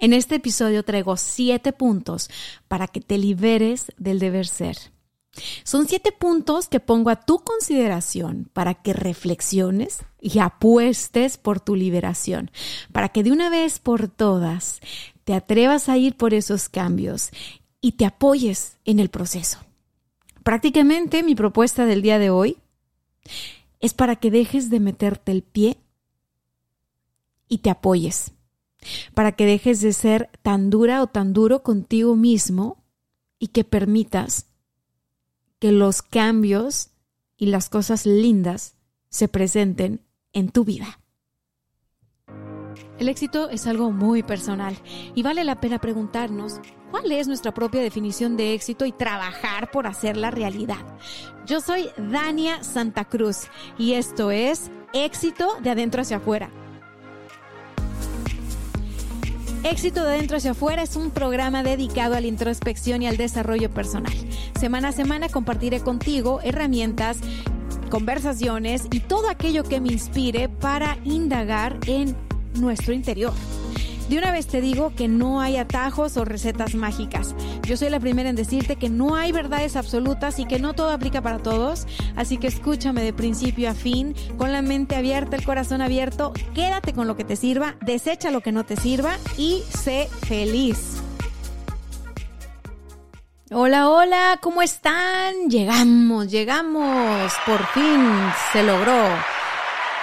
En este episodio traigo siete puntos para que te liberes del deber ser. Son siete puntos que pongo a tu consideración para que reflexiones y apuestes por tu liberación, para que de una vez por todas te atrevas a ir por esos cambios y te apoyes en el proceso. Prácticamente mi propuesta del día de hoy es para que dejes de meterte el pie y te apoyes, para que dejes de ser tan dura o tan duro contigo mismo y que permitas que los cambios y las cosas lindas se presenten en tu vida. El éxito es algo muy personal y vale la pena preguntarnos cuál es nuestra propia definición de éxito y trabajar por hacerla realidad. Yo soy Dania Santa Cruz y esto es Éxito de adentro hacia afuera Éxito de Dentro hacia afuera es un programa dedicado a la introspección y al desarrollo personal. Semana a semana compartiré contigo herramientas, conversaciones y todo aquello que me inspire para indagar en nuestro interior. De una vez te digo que no hay atajos o recetas mágicas. Yo soy la primera en decirte que no hay verdades absolutas y que no todo aplica para todos. Así que escúchame de principio a fin, con la mente abierta, el corazón abierto. Quédate con lo que te sirva, desecha lo que no te sirva y sé feliz. Hola, hola, ¿cómo están? Llegamos, llegamos, por fin se logró.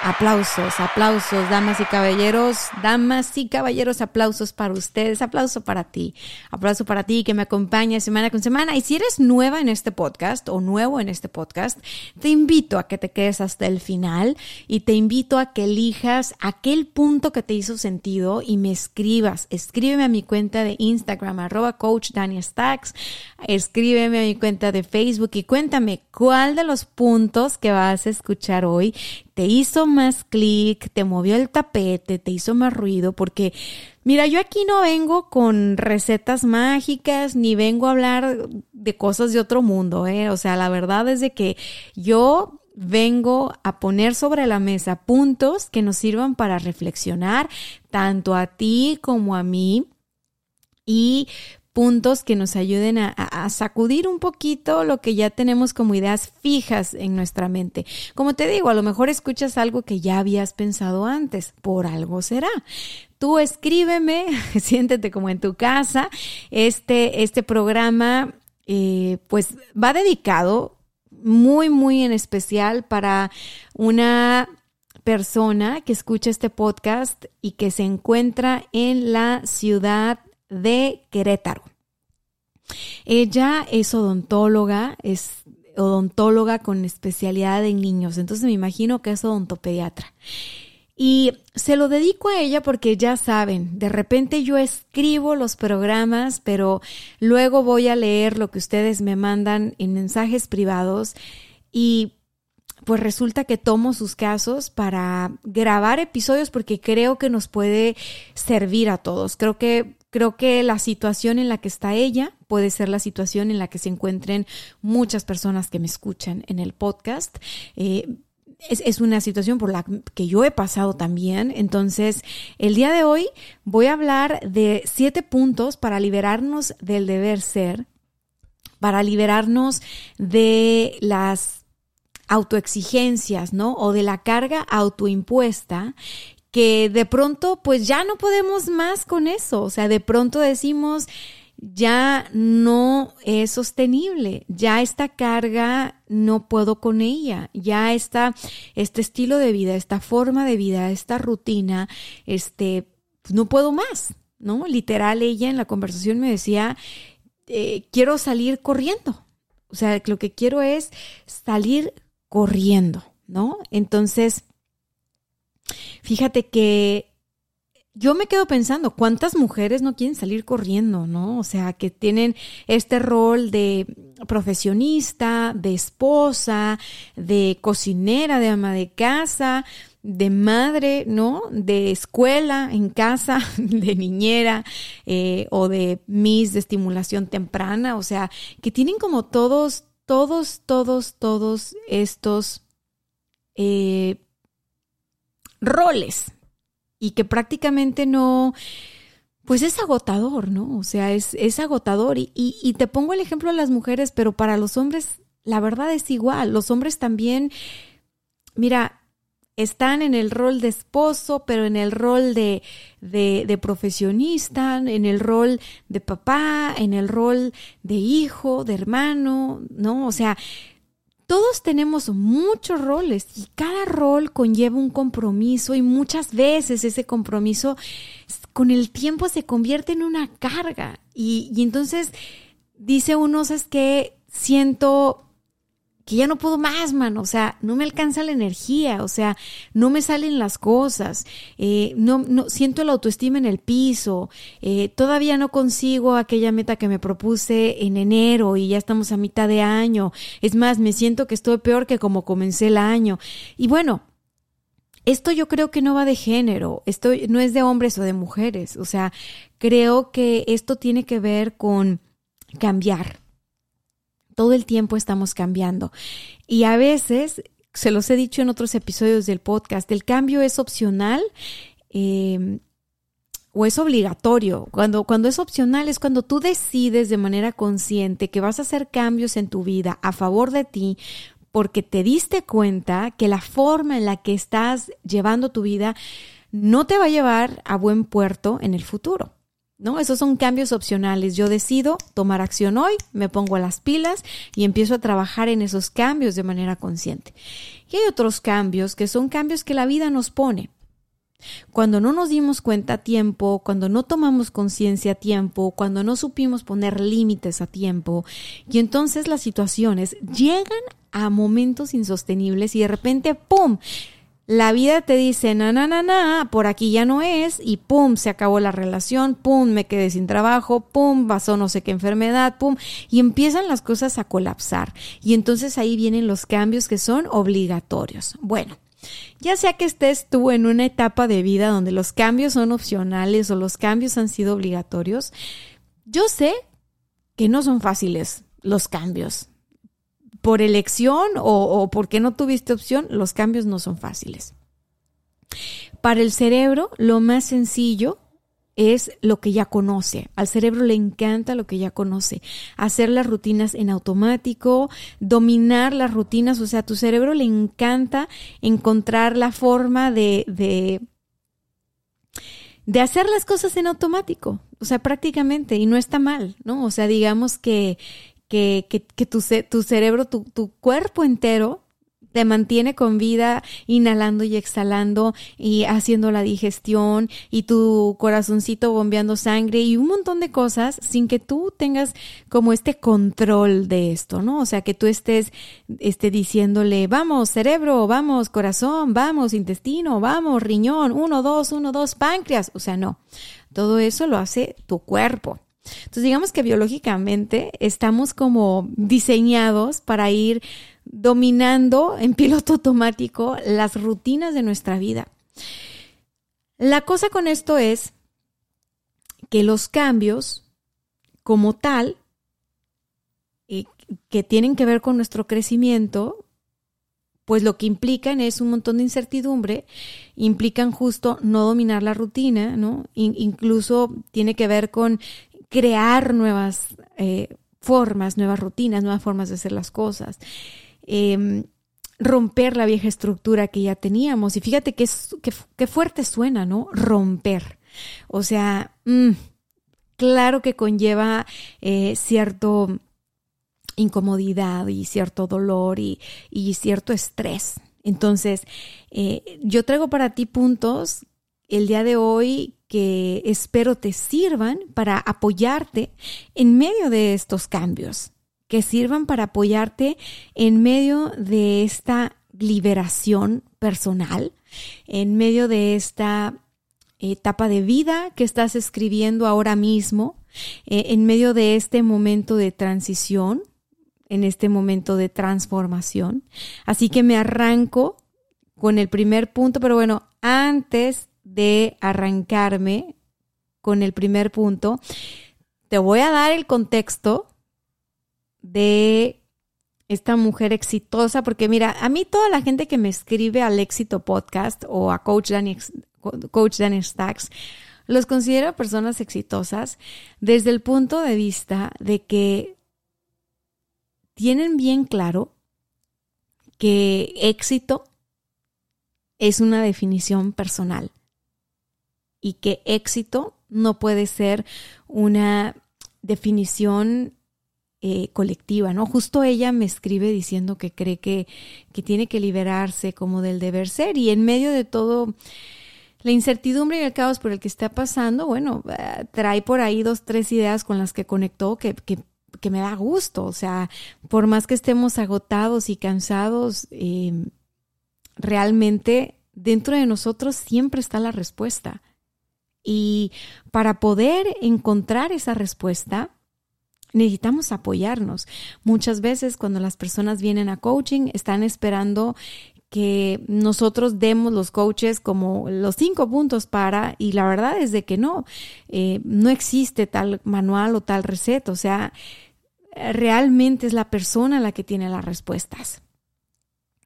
Aplausos, aplausos, damas y caballeros, damas y caballeros, aplausos para ustedes, aplauso para ti, aplauso para ti que me acompaña semana con semana. Y si eres nueva en este podcast o nuevo en este podcast, te invito a que te quedes hasta el final y te invito a que elijas aquel punto que te hizo sentido y me escribas. Escríbeme a mi cuenta de Instagram, arroba coach escríbeme a mi cuenta de Facebook y cuéntame cuál de los puntos que vas a escuchar hoy te hizo más clic, te movió el tapete, te hizo más ruido, porque mira, yo aquí no vengo con recetas mágicas, ni vengo a hablar de cosas de otro mundo, ¿eh? O sea, la verdad es de que yo vengo a poner sobre la mesa puntos que nos sirvan para reflexionar, tanto a ti como a mí. Y puntos que nos ayuden a, sacudir un poquito lo que ya tenemos como ideas fijas en nuestra mente. Como te digo, a lo mejor escuchas algo que ya habías pensado antes, por algo será. Tú escríbeme, siéntete como en tu casa. Este, este programa, eh, pues va dedicado muy, muy en especial para una persona que escucha este podcast y que se encuentra en la ciudad de Querétaro. Ella es odontóloga, es odontóloga con especialidad en niños, entonces me imagino que es odontopediatra. Y se lo dedico a ella porque ya saben, de repente yo escribo los programas, pero luego voy a leer lo que ustedes me mandan en mensajes privados y pues resulta que tomo sus casos para grabar episodios porque creo que nos puede servir a todos. Creo que Creo que la situación en la que está ella puede ser la situación en la que se encuentren muchas personas que me escuchan en el podcast. Eh, es, una situación por la que yo he pasado también. Entonces, el día de hoy voy a hablar de siete puntos para liberarnos del deber ser, para liberarnos de las autoexigencias, ¿no? O de la carga autoimpuesta que de pronto pues ya no podemos más con eso, o sea, de pronto decimos ya no es sostenible, ya esta carga no puedo con ella, ya está este estilo de vida, esta forma de vida, esta rutina, este, no puedo más, ¿no? Literal, ella en la conversación me decía, eh, quiero salir corriendo, o sea, lo que quiero es salir corriendo, ¿no? Entonces, Fíjate que yo me quedo pensando, ¿cuántas mujeres no quieren salir corriendo, no? O sea, que tienen este rol de profesionista, de esposa, de cocinera, de ama de casa, de madre, ¿no? De escuela en casa, de niñera eh, o de mis de estimulación temprana, o sea, que tienen como todos, todos, todos, todos estos eh, roles y que prácticamente no, pues es agotador, ¿no? O sea, es, es agotador. Y, y, te pongo el ejemplo de las mujeres, pero para los hombres la verdad es igual. Los hombres también, mira, están en el rol de esposo, pero en el rol de, de, de, profesionista, en el rol de papá, en el rol de hijo, de hermano, ¿no? O sea, todos tenemos muchos roles y cada rol conlleva un compromiso y muchas veces ese compromiso con el tiempo se convierte en una carga. Y, y entonces dice uno, es que siento que ya no puedo más, mano, o sea, no me alcanza la energía, o sea, no me salen las cosas, eh, no, no, siento la autoestima en el piso, eh, todavía no consigo aquella meta que me propuse en enero y ya estamos a mitad de año, es más, me siento que estoy peor que como comencé el año. Y bueno, esto yo creo que no va de género, esto no es de hombres o de mujeres, o sea, creo que esto tiene que ver con cambiar todo el tiempo estamos cambiando. Y a veces, se los he dicho en otros episodios del podcast, el cambio es opcional. Eh, o es obligatorio. Cuando, cuando es opcional es cuando tú decides de manera consciente que vas a hacer cambios en tu vida a favor de ti porque te diste cuenta que la forma en la que estás llevando tu vida no te va a llevar a buen puerto en el futuro. ¿No? Esos son cambios opcionales. Yo decido tomar acción hoy, me pongo a las pilas y empiezo a trabajar en esos cambios de manera consciente. Y hay otros cambios que son cambios que la vida nos pone. Cuando no nos dimos cuenta a tiempo, cuando no tomamos conciencia a tiempo, cuando no supimos poner límites a tiempo, y entonces las situaciones llegan a momentos insostenibles y de repente, ¡pum! La vida te dice, na, na, na, na, por aquí ya no es, y pum, se acabó la relación, pum, me quedé sin trabajo, pum, pasó no sé qué enfermedad, pum, y empiezan las cosas a colapsar. Y entonces ahí vienen los cambios que son obligatorios. Bueno. Ya sea que estés tú en una etapa de vida donde los cambios son opcionales o los cambios han sido obligatorios, yo sé que no son fáciles los cambios por elección o, porque no tuviste opción, los cambios no son fáciles. Para el cerebro, lo más sencillo es lo que ya conoce. Al cerebro le encanta lo que ya conoce. Hacer las rutinas en automático, dominar las rutinas, o sea, a tu cerebro le encanta encontrar la forma de, de, de hacer las cosas en automático. O sea, prácticamente, y no está mal, ¿no? O sea, digamos que, que, que, que tu, tu, cerebro, tu, tu cuerpo entero te mantiene con vida, inhalando y exhalando y haciendo la digestión y tu corazoncito bombeando sangre y un montón de cosas sin que tú tengas como este control de esto, ¿no? O sea, que tú estés, esté diciéndole, vamos, cerebro, vamos, corazón, vamos, intestino, vamos, riñón, uno, dos, uno, dos, páncreas. O sea, no. Todo eso lo hace tu cuerpo. Entonces digamos que biológicamente estamos como diseñados para ir dominando en piloto automático las rutinas de nuestra vida. La cosa con esto es que los cambios como tal, eh, que tienen que ver con nuestro crecimiento, pues lo que implican es un montón de incertidumbre, implican justo no dominar la rutina, ¿no? incluso tiene que ver con crear nuevas eh, formas, nuevas rutinas, nuevas formas de hacer las cosas. Em, romper la vieja estructura que ya teníamos. Y fíjate qué que, fuerte suena, ¿no? Romper. O sea, mm, claro que conlleva eh, cierto incomodidad y cierto dolor y, y cierto estrés. Entonces, eh, yo traigo para ti puntos el día de hoy que espero te sirvan para apoyarte en medio de estos cambios, que sirvan para apoyarte en medio de esta liberación personal, en medio de esta etapa de vida que estás escribiendo ahora mismo, eh, en medio de este momento de transición, en este momento de transformación. Así que me arranco con el primer punto, pero bueno, antes de arrancarme con el primer punto, te voy a dar el contexto de esta mujer exitosa, porque mira, a mí toda la gente que me escribe al éxito podcast o a Coach Danny, Coach Stacks, los considero personas exitosas desde el punto de vista de que tienen bien claro que éxito es una definición personal y que éxito no puede ser una definición eh, colectiva, ¿no? Justo ella me escribe diciendo que cree que, que tiene que liberarse como del deber ser y en medio de todo la incertidumbre y el caos por el que está pasando, bueno, eh, trae por ahí dos, tres ideas con las que conectó que, que, que me da gusto. O sea, por más que estemos agotados y cansados, eh, realmente dentro de nosotros siempre está la respuesta. Y para poder encontrar esa respuesta, necesitamos apoyarnos. Muchas veces cuando las personas vienen a coaching están esperando que nosotros demos los coaches como los cinco puntos para, y la verdad es de que no, eh, no existe tal manual o tal receta, o sea, realmente es la persona la que tiene las respuestas.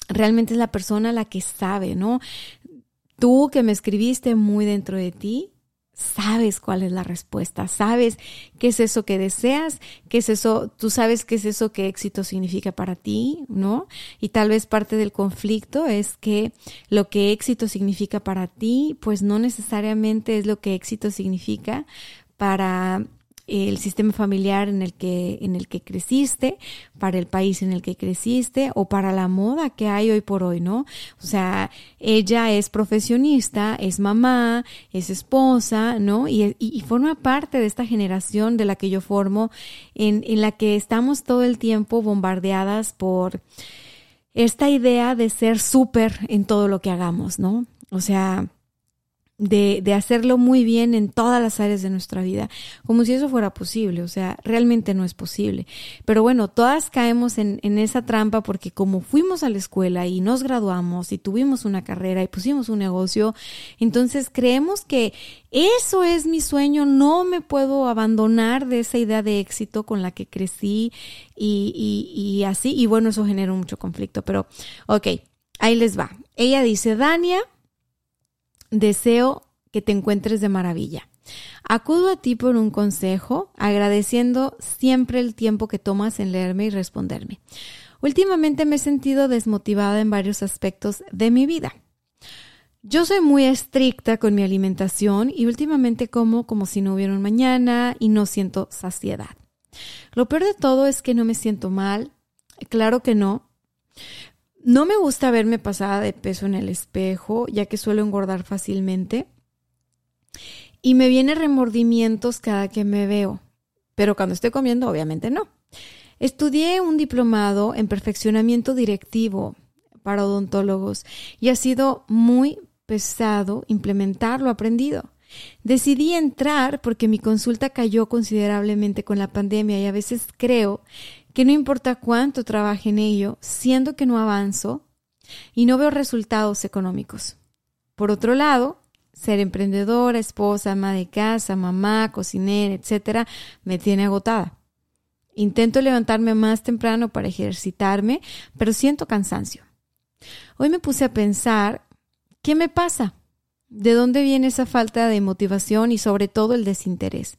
Realmente es la persona la que sabe, ¿no? Tú que me escribiste muy dentro de ti, sabes cuál es la respuesta, sabes qué es eso que deseas, qué es eso, tú sabes qué es eso que éxito significa para ti, ¿no? Y tal vez parte del conflicto es que lo que éxito significa para ti, pues no necesariamente es lo que éxito significa para el sistema familiar en el que en el que creciste, para el país en el que creciste o para la moda que hay hoy por hoy, ¿no? O sea, ella es profesionista, es mamá, es esposa, ¿no? Y, forma parte de esta generación de la que yo formo, en, en la que estamos todo el tiempo bombardeadas por esta idea de ser súper en todo lo que hagamos, ¿no? O sea, de, de, hacerlo muy bien en todas las áreas de nuestra vida, como si eso fuera posible, o sea, realmente no es posible. Pero bueno, todas caemos en, en esa trampa porque como fuimos a la escuela y nos graduamos y tuvimos una carrera y pusimos un negocio, entonces creemos que eso es mi sueño, no me puedo abandonar de esa idea de éxito con la que crecí y, y, y así, y bueno, eso genera mucho conflicto, pero ok, ahí les va. Ella dice, Dania, Deseo que te encuentres de maravilla. Acudo a ti por un consejo, agradeciendo siempre el tiempo que tomas en leerme y responderme. Últimamente me he sentido desmotivada en varios aspectos de mi vida. Yo soy muy estricta con mi alimentación y últimamente como como si no hubiera un mañana y no siento saciedad. Lo peor de todo es que no me siento mal, claro que no, no me gusta verme pasada de peso en el espejo, ya que suelo engordar fácilmente. Y me vienen remordimientos cada que me veo. Pero cuando estoy comiendo, obviamente no. Estudié un diplomado en perfeccionamiento directivo para odontólogos y ha sido muy pesado implementar lo aprendido. Decidí entrar porque mi consulta cayó considerablemente con la pandemia y a veces creo que no importa cuánto trabaje en ello, siendo que no avanzo y no veo resultados económicos. Por otro lado, ser emprendedora, esposa, ama de casa, mamá, cocinera, etcétera, me tiene agotada. Intento levantarme más temprano para ejercitarme, pero siento cansancio. Hoy me puse a pensar, ¿qué me pasa? ¿De dónde viene esa falta de motivación y sobre todo el desinterés?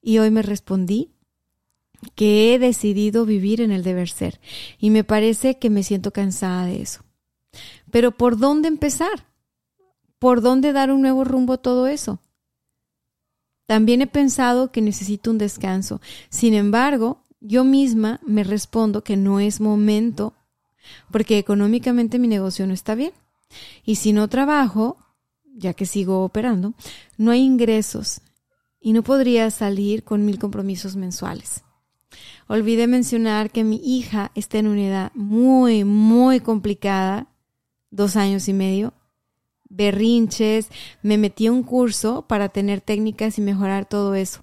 Y hoy me respondí que he decidido vivir en el deber ser y me parece que me siento cansada de eso. Pero ¿por dónde empezar? ¿Por dónde dar un nuevo rumbo a todo eso? También he pensado que necesito un descanso. Sin embargo, yo misma me respondo que no es momento porque económicamente mi negocio no está bien. Y si no trabajo, ya que sigo operando, no hay ingresos y no podría salir con mil compromisos mensuales. Olvidé mencionar que mi hija está en una edad muy, muy complicada, dos años y medio, berrinches, me metí a un curso para tener técnicas y mejorar todo eso.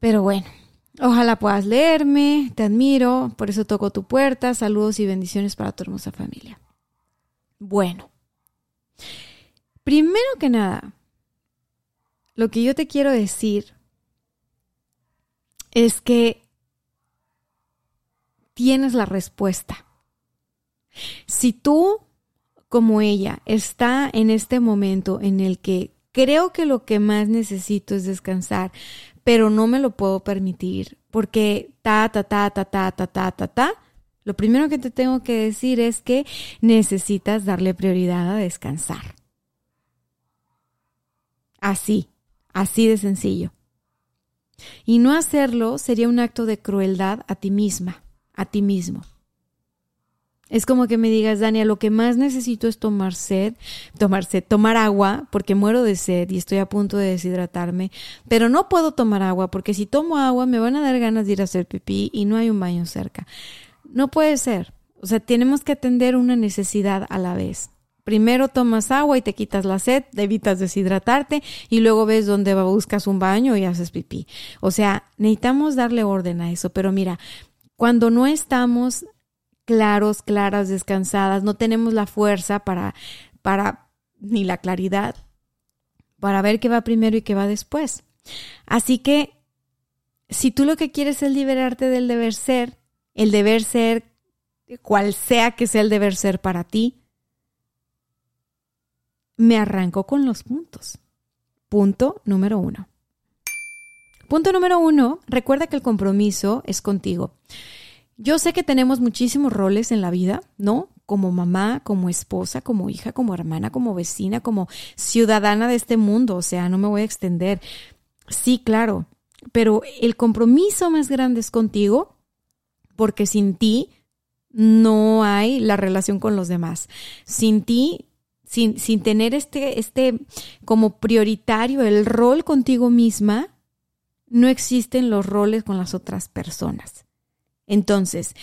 Pero bueno, ojalá puedas leerme, te admiro, por eso toco tu puerta, saludos y bendiciones para tu hermosa familia. Bueno, primero que nada, lo que yo te quiero decir es que tienes la respuesta. Si tú, como ella, está en este momento en el que creo que lo que más necesito es descansar, pero no me lo puedo permitir porque ta, ta, ta, ta, ta, ta, ta, ta, ta, lo primero que te tengo que decir es que necesitas darle prioridad a descansar. Así, así de sencillo. Y no hacerlo sería un acto de crueldad a ti misma, a ti mismo. Es como que me digas, Dania, lo que más necesito es tomar sed, tomar sed, tomar agua, porque muero de sed y estoy a punto de deshidratarme, pero no puedo tomar agua porque si tomo agua me van a dar ganas de ir a hacer pipí y no hay un baño cerca. No puede ser. O sea, tenemos que atender una necesidad a la vez. Primero tomas agua y te quitas la sed, evitas deshidratarte y luego ves dónde buscas un baño y haces pipí. O sea, necesitamos darle orden a eso. Pero mira, cuando no estamos claros, claras, descansadas, no tenemos la fuerza para, para, ni la claridad, para ver qué va primero y qué va después. Así que, si tú lo que quieres es liberarte del deber ser, el deber ser, cual sea que sea el deber ser para ti, me arranco con los puntos. Punto número uno. Punto número uno, recuerda que el compromiso es contigo. Yo sé que tenemos muchísimos roles en la vida, ¿no? Como mamá, como esposa, como hija, como hermana, como vecina, como ciudadana de este mundo, o sea, no me voy a extender. Sí, claro, pero el compromiso más grande es contigo, porque sin ti no hay la relación con los demás. Sin ti sin, sin, tener este, este como prioritario el rol contigo misma, no existen los roles con las otras personas. Entonces,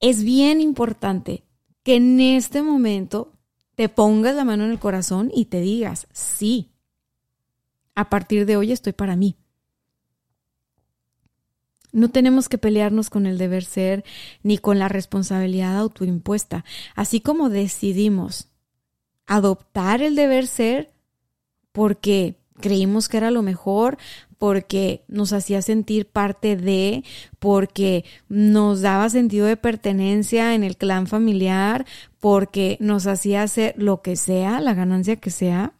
es bien importante que en este momento te pongas la mano en el corazón y te digas, sí, a partir de hoy estoy para mí. No tenemos que pelearnos con el deber ser ni con la responsabilidad autoimpuesta. Así como decidimos adoptar el deber ser porque creímos que era lo mejor, porque nos hacía sentir parte de, porque nos daba sentido de pertenencia en el clan familiar, porque nos hacía hacer lo que sea, la ganancia que sea,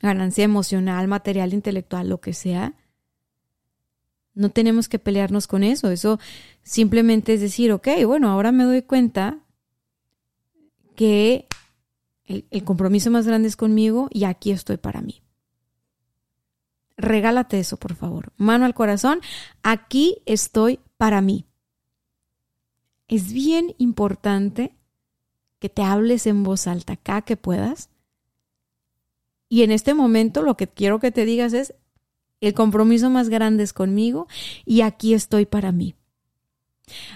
ganancia emocional, material, intelectual, lo que sea. No tenemos que pelearnos con eso, eso simplemente es decir, ok, bueno, ahora me doy cuenta que el, compromiso más grande es conmigo y aquí estoy para mí regálate eso, por favor. Mano al corazón, aquí estoy para mí. Es bien importante que te hables en voz alta acá que puedas. Y en este momento lo que quiero que te digas es, el compromiso más grande es conmigo y aquí estoy para mí.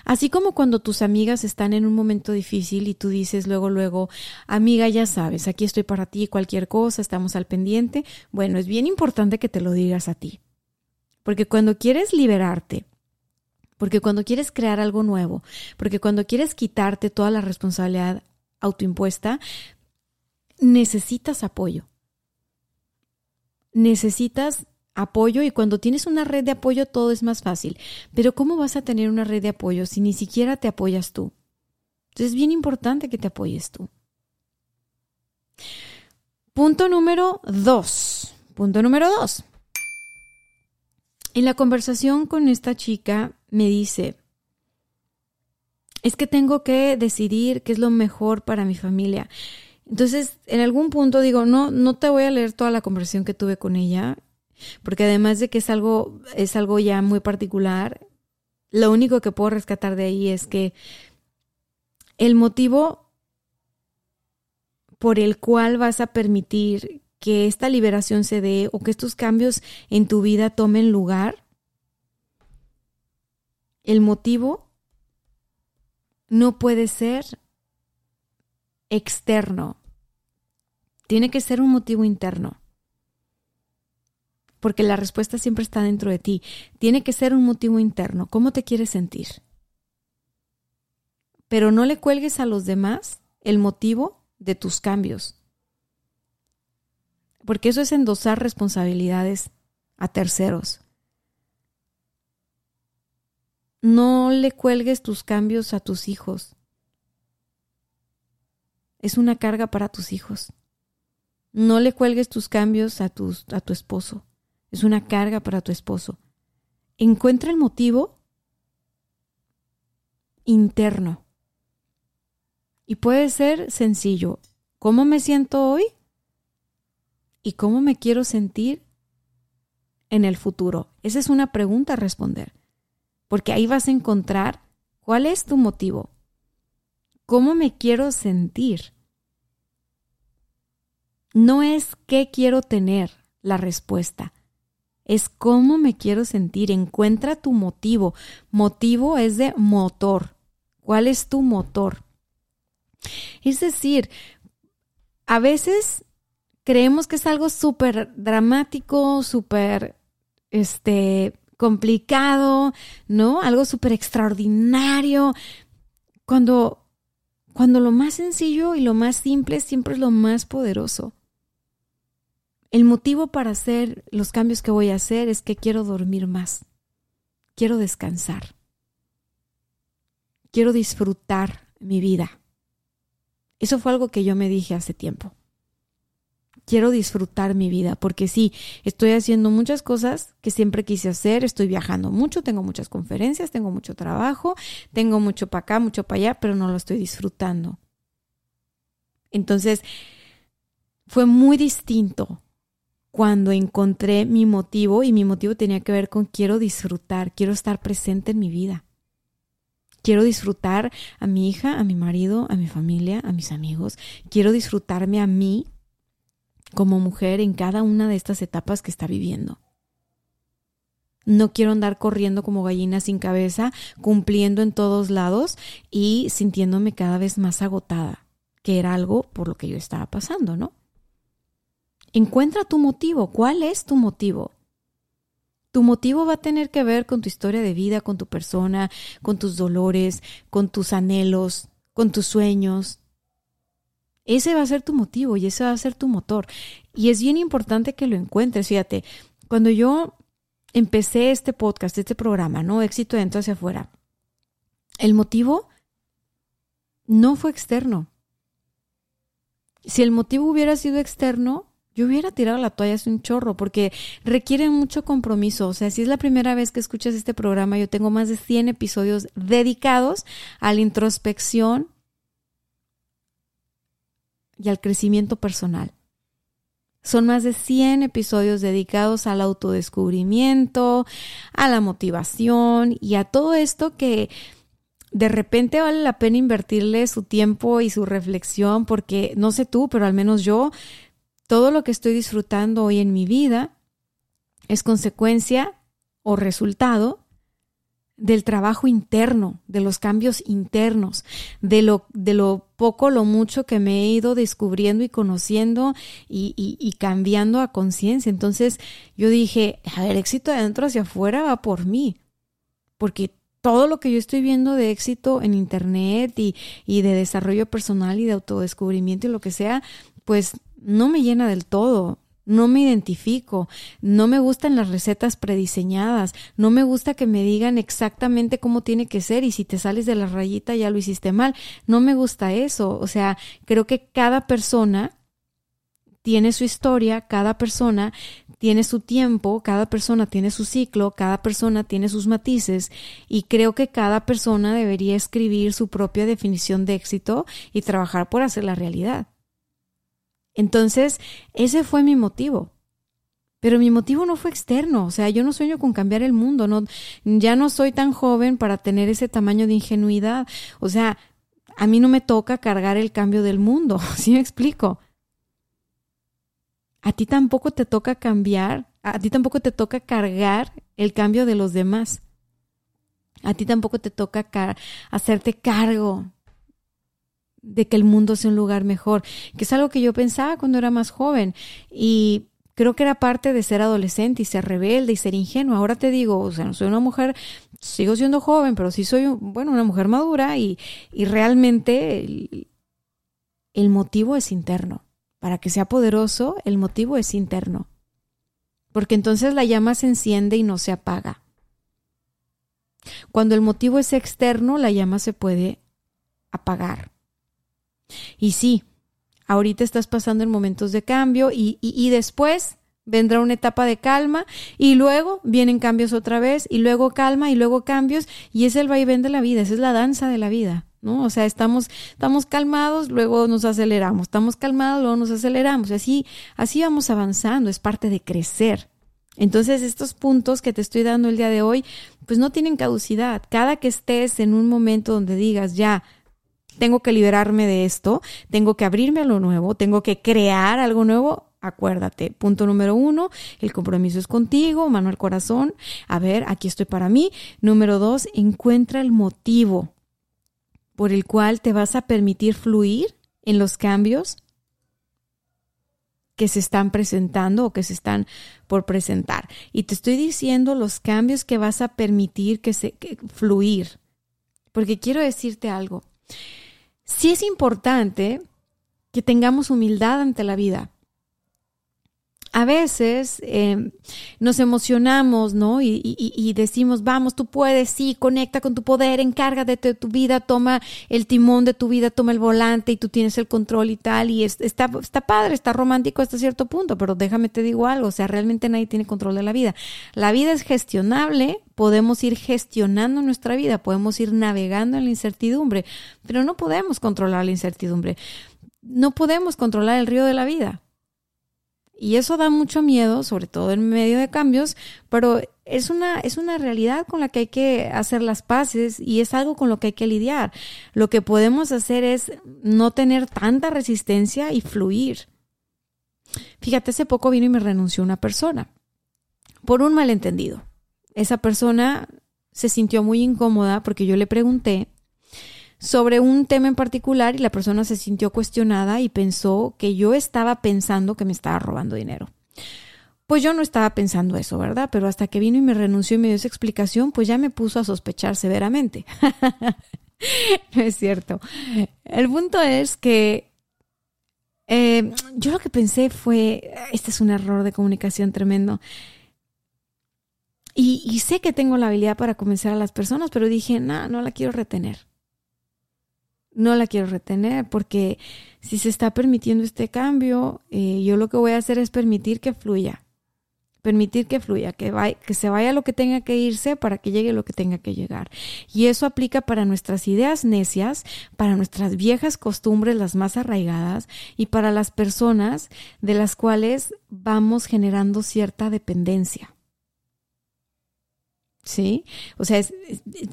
Así como cuando tus amigas están en un momento difícil y tú dices luego, luego, amiga, ya sabes, aquí estoy para ti, cualquier cosa, estamos al pendiente. Bueno, es bien importante que te lo digas a ti. Porque cuando quieres liberarte, porque cuando quieres crear algo nuevo, porque cuando quieres quitarte toda la responsabilidad autoimpuesta, necesitas apoyo. Necesitas apoyo y cuando tienes una red de apoyo todo es más fácil. Pero ¿cómo vas a tener una red de apoyo si ni siquiera te apoyas tú? Entonces es bien importante que te apoyes tú. Punto número dos. Punto número dos. En la conversación con esta chica me dice, es que tengo que decidir qué es lo mejor para mi familia. Entonces, en algún punto digo, no, no te voy a leer toda la conversación que tuve con ella porque además de que es algo, es algo ya muy particular, lo único que puedo rescatar de ahí es que el motivo por el cual vas a permitir que esta liberación se dé o que estos cambios en tu vida tomen lugar, el motivo no puede ser externo. Tiene que ser un motivo interno. Porque la respuesta siempre está dentro de ti. Tiene que ser un motivo interno. ¿Cómo te quieres sentir? Pero no le cuelgues a los demás el motivo de tus cambios. Porque eso es endosar responsabilidades a terceros. No le cuelgues tus cambios a tus hijos. Es una carga para tus hijos. No le cuelgues tus cambios a tu, a tu esposo. Es una carga para tu esposo. Encuentra el motivo interno. Y puede ser sencillo. ¿Cómo me siento hoy? ¿Y cómo me quiero sentir en el futuro? Esa es una pregunta a responder porque ahí vas a encontrar cuál es tu motivo, cómo me quiero sentir. No es qué quiero tener la respuesta, es cómo me quiero sentir. Encuentra tu motivo. Motivo es de motor. ¿Cuál es tu motor? Es decir, a veces creemos que es algo súper dramático, súper, este, complicado, ¿no? Algo súper extraordinario. Cuando, cuando lo más sencillo y lo más simple siempre es lo más poderoso. El motivo para hacer los cambios que voy a hacer es que quiero dormir más. Quiero descansar. Quiero disfrutar mi vida. Eso fue algo que yo me dije hace tiempo quiero disfrutar mi vida, porque sí, estoy haciendo muchas cosas que siempre quise hacer, estoy viajando mucho, tengo muchas conferencias, tengo mucho trabajo, tengo mucho para acá, mucho para allá, pero no lo estoy disfrutando. Entonces, fue muy distinto cuando encontré mi motivo y mi motivo tenía que ver con quiero disfrutar, quiero estar presente en mi vida. Quiero disfrutar a mi hija, a mi marido, a mi familia, a mis amigos. Quiero disfrutarme a mí como mujer en cada una de estas etapas que está viviendo. No quiero andar corriendo como gallina sin cabeza, cumpliendo en todos lados y sintiéndome cada vez más agotada, que era algo por lo que yo estaba pasando, ¿no? Encuentra tu motivo. ¿Cuál es tu motivo? Tu motivo va a tener que ver con tu historia de vida, con tu persona, con tus dolores, con tus anhelos, con tus sueños, ese va a ser tu motivo y ese va a ser tu motor. Y es bien importante que lo encuentres. Fíjate, cuando yo empecé este podcast, este programa, ¿no? Éxito dentro hacia afuera, el motivo no fue externo. Si el motivo hubiera sido externo, yo hubiera tirado la toalla hace un chorro porque requiere mucho compromiso. O sea, si es la primera vez que escuchas este programa, yo tengo más de 100 episodios dedicados a la introspección, y al crecimiento personal. Son más de 100 episodios dedicados al autodescubrimiento, a la motivación y a todo esto que de repente vale la pena invertirle su tiempo y su reflexión porque no sé tú, pero al menos yo, todo lo que estoy disfrutando hoy en mi vida es consecuencia o resultado del trabajo interno, de los cambios internos, de lo, de lo poco, lo mucho que me he ido descubriendo y conociendo y, y, cambiando a conciencia. Entonces yo dije, a ver, éxito de adentro hacia afuera va por mí, porque todo lo que yo estoy viendo de éxito en Internet y, y de desarrollo personal y de autodescubrimiento y lo que sea, pues no me llena del todo no me identifico, no me gustan las recetas prediseñadas, no me gusta que me digan exactamente cómo tiene que ser y si te sales de la rayita ya lo hiciste mal, no me gusta eso, o sea, creo que cada persona tiene su historia, cada persona tiene su tiempo, cada persona tiene su ciclo, cada persona tiene sus matices y creo que cada persona debería escribir su propia definición de éxito y trabajar por hacer la realidad. Entonces, ese fue mi motivo. Pero mi motivo no fue externo, o sea, yo no sueño con cambiar el mundo, no, ya no soy tan joven para tener ese tamaño de ingenuidad, o sea, a mí no me toca cargar el cambio del mundo, ¿sí me explico? A ti tampoco te toca cambiar, a ti tampoco te toca cargar el cambio de los demás. A ti tampoco te toca hacerte cargo de que el mundo sea un lugar mejor, que es algo que yo pensaba cuando era más joven y creo que era parte de ser adolescente y ser rebelde y ser ingenuo. Ahora te digo, o sea, no soy una mujer, sigo siendo joven, pero sí soy, bueno, una mujer madura y, y realmente el motivo es interno. Para que sea poderoso, el motivo es interno. Porque entonces la llama se enciende y no se apaga. Cuando el motivo es externo, la llama se puede apagar. Y sí, ahorita estás pasando en momentos de cambio y, y, después vendrá una etapa de calma y luego vienen cambios otra vez y luego calma y luego cambios y es el vaivén de la vida, esa es la danza de la vida. ¿No? O sea, estamos, estamos calmados, luego nos aceleramos, estamos calmados, luego nos aceleramos. Así, así vamos avanzando, es parte de crecer. Entonces, estos puntos que te estoy dando el día de hoy, pues no tienen caducidad. Cada que estés en un momento donde digas, ya, tengo que liberarme de esto, tengo que abrirme a lo nuevo, tengo que crear algo nuevo, acuérdate. Punto número uno, el compromiso es contigo, mano al corazón. A ver, aquí estoy para mí. Número dos, encuentra el motivo por el cual te vas a permitir fluir en los cambios que se están presentando o que se están por presentar. Y te estoy diciendo los cambios que vas a permitir que se fluir. Porque quiero decirte algo. Sí es importante que tengamos humildad ante la vida a veces em, nos emocionamos, ¿no? Y, decimos, vamos, tú puedes, sí, conecta con tu poder, encárgate de tu vida, toma el timón de tu vida, toma el volante y tú tienes el control y tal. Y está, está padre, está romántico hasta cierto punto, pero déjame te digo algo, o sea, realmente nadie tiene control de la vida. La vida es gestionable, podemos ir gestionando nuestra vida, podemos ir navegando en la incertidumbre, pero no podemos controlar la incertidumbre. No podemos controlar el río de la vida y eso da mucho miedo, sobre todo en medio de cambios, pero es una, es una realidad con la que hay que hacer las paces y es algo con lo que hay que lidiar. Lo que podemos hacer es no tener tanta resistencia y fluir. Fíjate, hace poco vino y me renunció una persona por un malentendido. Esa persona se sintió muy incómoda porque yo le pregunté sobre un tema en particular y la persona se sintió cuestionada y pensó que yo estaba pensando que me estaba robando dinero. Pues yo no estaba pensando eso, ¿verdad? Pero hasta que vino y me renunció y me dio esa explicación, pues ya me puso a sospechar severamente. no es cierto. El punto es que eh, yo lo que pensé fue, este es un error de comunicación tremendo. Y, sé que tengo la habilidad para convencer a las personas, pero dije, no, no la quiero retener no la quiero retener porque si se está permitiendo este cambio, eh, yo lo que voy a hacer es permitir que fluya, permitir que fluya, que, vaya, que se vaya lo que tenga que irse para que llegue lo que tenga que llegar. Y eso aplica para nuestras ideas necias, para nuestras viejas costumbres, las más arraigadas, y para las personas de las cuales vamos generando cierta dependencia. ¿Sí? O sea, es,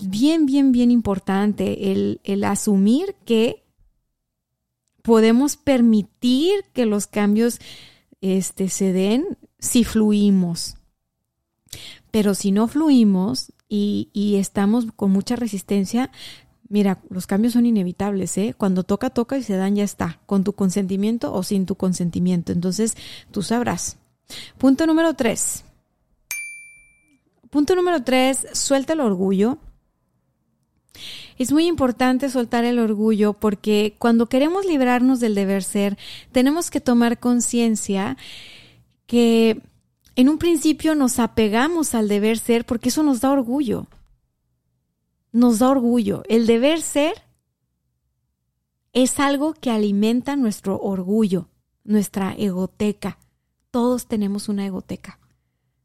bien, bien, bien importante el, asumir que podemos permitir que los cambios este, se den si fluimos. Pero si no fluimos y, y, estamos con mucha resistencia, mira, los cambios son inevitables, ¿eh? Cuando toca, toca y se dan, ya está, con tu consentimiento o sin tu consentimiento. Entonces, tú sabrás. Punto número tres. Punto número tres, suelta el orgullo. Es muy importante soltar el orgullo porque cuando queremos librarnos del deber ser, tenemos que tomar conciencia que en un principio nos apegamos al deber ser porque eso nos da orgullo. Nos da orgullo. El deber ser es algo que alimenta nuestro orgullo, nuestra egoteca. Todos tenemos una egoteca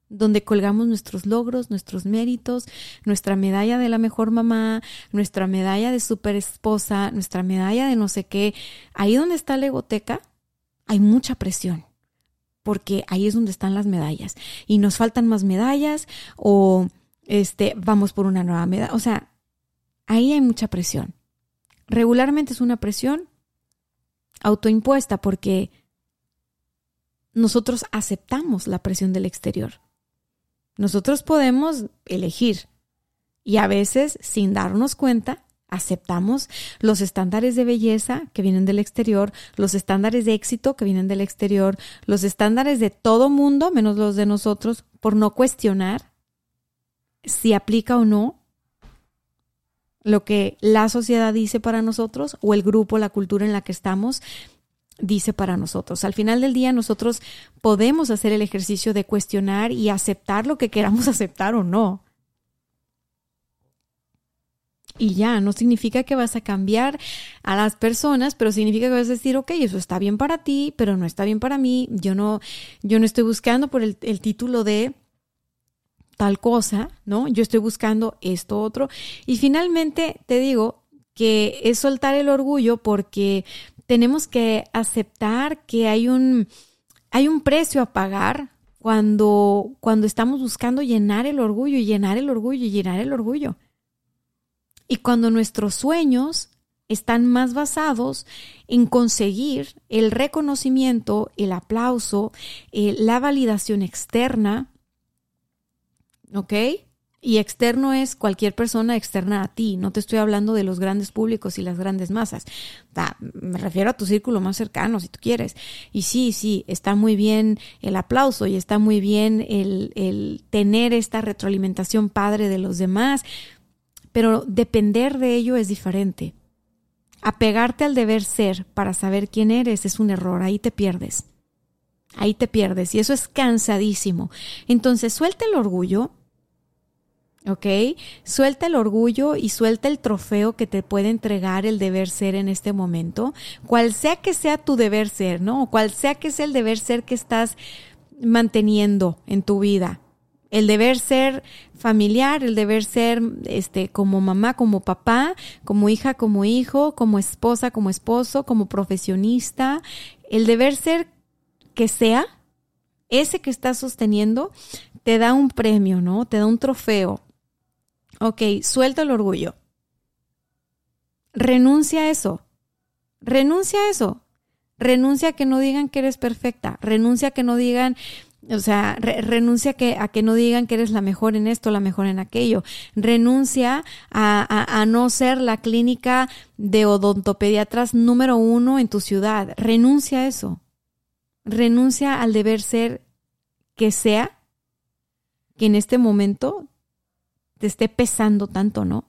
donde colgamos nuestros logros, nuestros méritos, nuestra medalla de la mejor mamá, nuestra medalla de super esposa, nuestra medalla de no sé qué. Ahí donde está la egoteca, hay mucha presión, porque ahí es donde están las medallas. Y nos faltan más medallas o este, vamos por una nueva medalla. O sea, ahí hay mucha presión. Regularmente es una presión autoimpuesta porque nosotros aceptamos la presión del exterior. Nosotros podemos elegir y a veces, sin darnos cuenta, aceptamos los estándares de belleza que vienen del exterior, los estándares de éxito que vienen del exterior, los estándares de todo mundo, menos los de nosotros, por no cuestionar si aplica o no lo que la sociedad dice para nosotros o el grupo, la cultura en la que estamos dice para nosotros. Al final del día nosotros podemos hacer el ejercicio de cuestionar y aceptar lo que queramos aceptar o no y ya, no significa que vas a cambiar a las personas, pero significa que vas a decir, ok, eso está bien para ti, pero no está bien para mí, yo no, yo no estoy buscando por el, el título de tal cosa, ¿no? Yo estoy buscando esto otro. Y finalmente te digo que es soltar el orgullo porque tenemos que aceptar que hay un, hay un precio a pagar cuando, cuando estamos buscando llenar el orgullo llenar el orgullo llenar el orgullo. Y cuando nuestros sueños están más basados en conseguir el reconocimiento, el aplauso, eh, la validación externa, ¿ok? Y externo es cualquier persona externa a ti. No te estoy hablando de los grandes públicos y las grandes masas. me refiero a tu círculo más cercano, si tú quieres. Y sí, sí, está muy bien el aplauso y está muy bien el, el tener esta retroalimentación padre de los demás pero depender de ello es diferente. Apegarte al deber ser para saber quién eres es un error, ahí te pierdes. Ahí te pierdes y eso es cansadísimo. Entonces, suelta el orgullo, ¿ok? Suelta el orgullo y suelta el trofeo que te puede entregar el deber ser en este momento, cual sea que sea tu deber ser, ¿no? O cual sea que sea el deber ser que estás manteniendo en tu vida el deber ser familiar, el deber ser este como mamá, como papá, como hija, como hijo, como esposa, como esposo, como profesionista, el deber ser que sea ese que estás sosteniendo te da un premio, ¿no? Te da un trofeo. Ok, suelta el orgullo. Renuncia a eso. Renuncia a eso. Renuncia a que no digan que eres perfecta. Renuncia a que no digan o sea, renuncia a que, a que no digan que eres la mejor en esto, la mejor en aquello. Renuncia a, a, no ser la clínica de odontopediatras número uno en tu ciudad. Renuncia a eso. Renuncia al deber ser que sea que en este momento te esté pesando tanto, ¿no?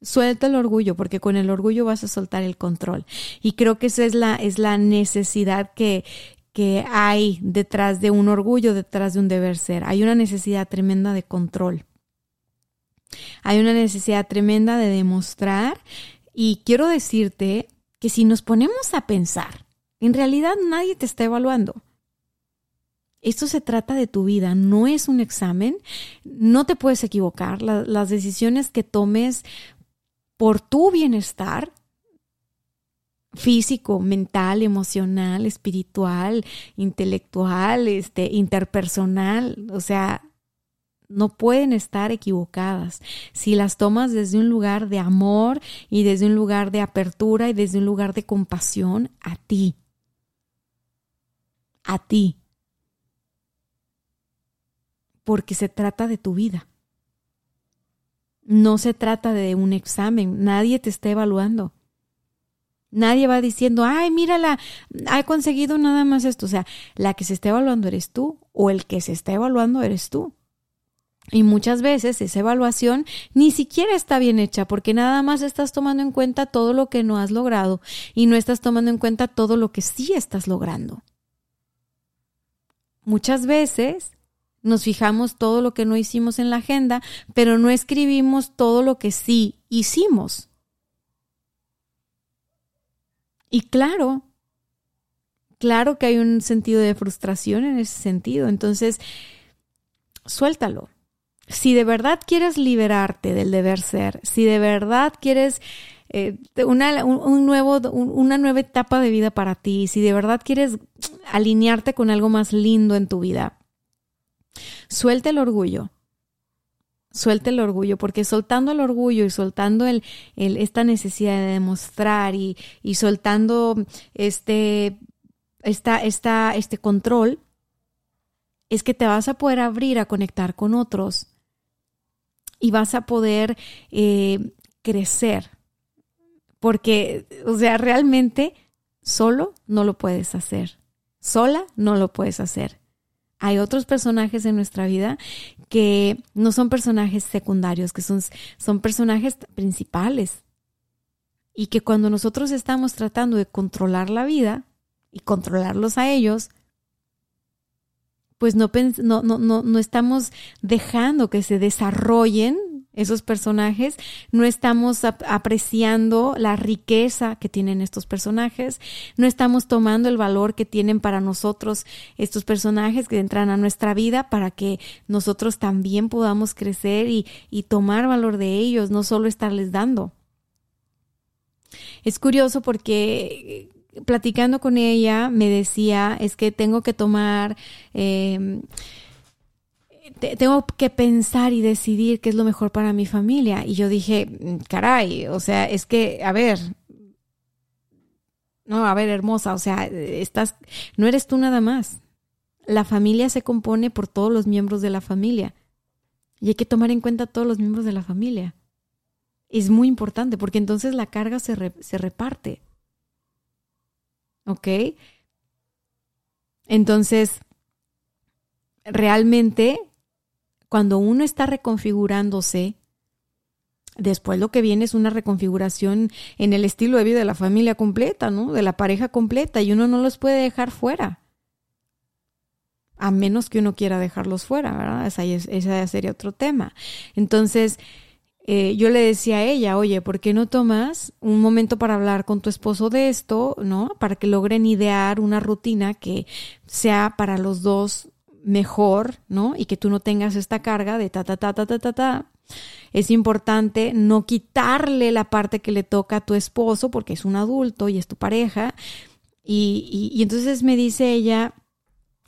Suelta el orgullo, porque con el orgullo vas a soltar el control. Y creo que esa es la, es la necesidad que, que hay detrás de un orgullo, detrás de un deber ser. Hay una necesidad tremenda de control. Hay una necesidad tremenda de demostrar y quiero decirte que si nos ponemos a pensar, en realidad nadie te está evaluando. Esto se trata de tu vida, no es un examen, no te puedes equivocar, las decisiones que tomes por tu bienestar físico, mental, emocional, espiritual, intelectual, este, interpersonal, o sea, no pueden estar equivocadas. Si las tomas desde un lugar de amor y desde un lugar de apertura y desde un lugar de compasión a ti. A ti. Porque se trata de tu vida. No se trata de un examen. Nadie te está evaluando. Nadie va diciendo, ay, mírala, ha conseguido nada más esto. O sea, la que se está evaluando eres tú o el que se está evaluando eres tú. Y muchas veces esa evaluación ni siquiera está bien hecha porque nada más estás tomando en cuenta todo lo que no has logrado y no estás tomando en cuenta todo lo que sí estás logrando. Muchas veces nos fijamos todo lo que no hicimos en la agenda, pero no escribimos todo lo que sí hicimos. Y claro, claro que hay un sentido de frustración en ese sentido. Entonces, suéltalo. Si de verdad quieres liberarte del deber ser, si de verdad quieres eh, una, una nueva etapa de vida para ti, si de verdad quieres alinearte con algo más lindo en tu vida, suelta el orgullo, suelte el orgullo, porque soltando el orgullo y soltando esta necesidad de demostrar y, y soltando este, esta, esta, este control, es que te vas a poder abrir a conectar con otros y vas a poder eh, crecer. Porque, o sea, realmente solo no lo puedes hacer. Sola no lo puedes hacer. Hay otros personajes en nuestra vida que no son personajes secundarios, que son, son personajes principales. Y que cuando nosotros estamos tratando de controlar la vida y controlarlos a ellos, pues no, no, no, no, estamos dejando que se desarrollen esos personajes, no estamos apreciando la riqueza que tienen estos personajes, no estamos tomando el valor que tienen para nosotros estos personajes que entran a nuestra vida para que nosotros también podamos crecer y, y tomar valor de ellos, no solo estarles dando. Es curioso porque platicando con ella me decía, es que tengo que tomar, em, tengo que pensar y decidir qué es lo mejor para mi familia. Y yo dije, mm, caray, o sea, es que, a ver, no, a ver, hermosa, o sea, estás, no eres tú nada más. La familia se compone por todos los miembros de la familia. Y hay que tomar en cuenta a todos los miembros de la familia. Es muy importante porque entonces la carga se, se reparte. ¿Ok? Entonces, realmente, cuando uno está reconfigurándose, después lo que viene es una reconfiguración en el estilo de vida de la familia completa, ¿no? De la pareja completa, y uno no los puede dejar fuera. A menos que uno quiera dejarlos fuera, ¿verdad? Ese sería otro tema. Entonces, eh, yo le decía a ella, oye, ¿por qué no tomas un momento para hablar con tu esposo de esto, ¿no? Para que logren idear una rutina que sea para los dos mejor, ¿no? Y que tú no tengas esta carga de ta, ta, ta, ta, ta, ta, ta. Es importante no quitarle la parte que le toca a tu esposo porque es un adulto y es tu pareja. Y, y entonces me dice ella,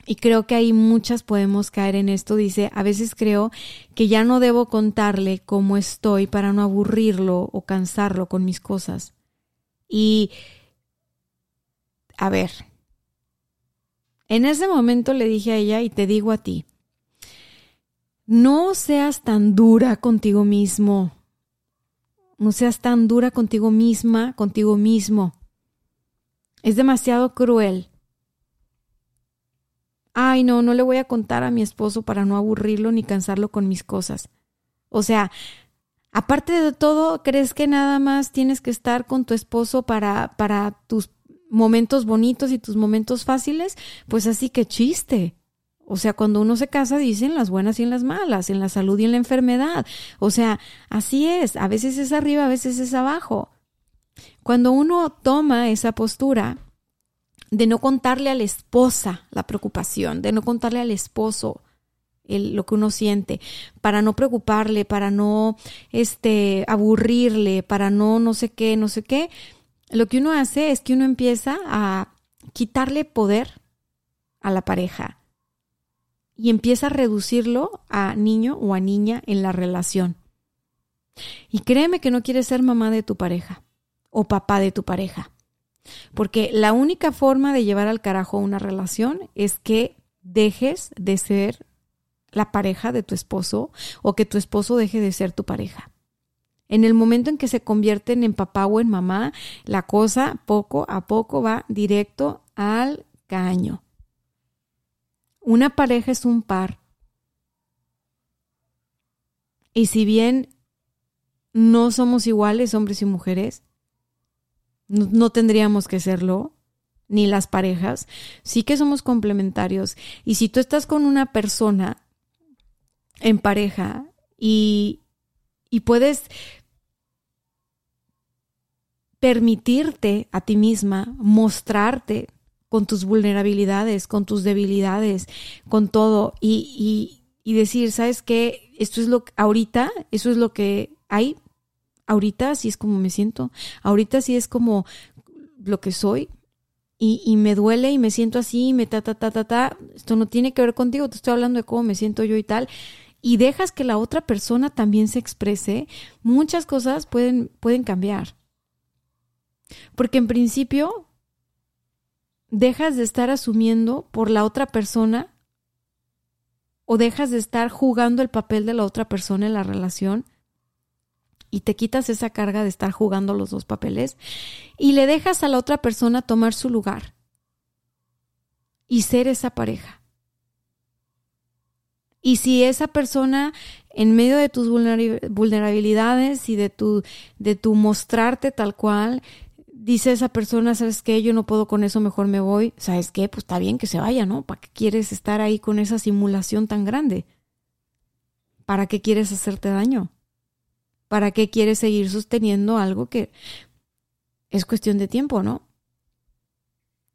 y creo que ahí muchas podemos caer en esto. Dice, a veces creo que ya no debo contarle cómo estoy para no aburrirlo o cansarlo con mis cosas. Y, a ver, en ese momento le dije a ella y te digo a ti, no seas tan dura contigo mismo. No seas tan dura contigo misma, contigo mismo. Es demasiado cruel ay, no, no le voy a contar a mi esposo para no aburrirlo ni cansarlo con mis cosas. O sea, aparte de todo, ¿crees que nada más tienes que estar con tu esposo para, para tus momentos bonitos y tus momentos fáciles? Pues así que chiste. O sea, cuando uno se casa dicen las buenas y en las malas, en la salud y en la enfermedad. O sea, así es. A veces es arriba, a veces es abajo. Cuando uno toma esa postura, de no contarle a la esposa la preocupación, de no contarle al esposo lo que uno siente, para no preocuparle, para no este, aburrirle, para no no sé qué, no sé qué. Lo que uno hace es que uno empieza a quitarle poder a la pareja y empieza a reducirlo a niño o a niña en la relación. Y créeme que no quieres ser mamá de tu pareja o papá de tu pareja. Porque la única forma de llevar al carajo una relación es que dejes de ser la pareja de tu esposo o que tu esposo deje de ser tu pareja. En el momento en que se convierten en papá o en mamá, la cosa poco a poco va directo al caño. Una pareja es un par. Y si bien no somos iguales hombres y mujeres, no, tendríamos que serlo, ni las parejas, sí que somos complementarios. Y si tú estás con una persona en pareja y, y puedes permitirte a ti misma mostrarte con tus vulnerabilidades, con tus debilidades, con todo y, y, y decir, ¿sabes qué? Esto es lo que ahorita, eso es lo que hay, ahorita sí es como me siento, ahorita sí es como lo que soy. Y, me duele y me siento así y me ta, ta, ta, ta, ta, esto no tiene que ver contigo, te estoy hablando de cómo me siento yo y tal, y dejas que la otra persona también se exprese, muchas cosas pueden, pueden cambiar. Porque en principio dejas de estar asumiendo por la otra persona o dejas de estar jugando el papel de la otra persona en la relación y te quitas esa carga de estar jugando los dos papeles y le dejas a la otra persona tomar su lugar y ser esa pareja. Y si esa persona en medio de tus vulnerabilidades y de tu, de tu mostrarte tal cual, dice esa persona, ¿sabes qué? Yo no puedo con eso, mejor me voy. ¿Sabes qué? Pues está bien que se vaya, ¿no? ¿Para qué quieres estar ahí con esa simulación tan grande? ¿Para qué quieres hacerte daño? ¿Para qué quieres seguir sosteniendo algo que es cuestión de tiempo, ¿no?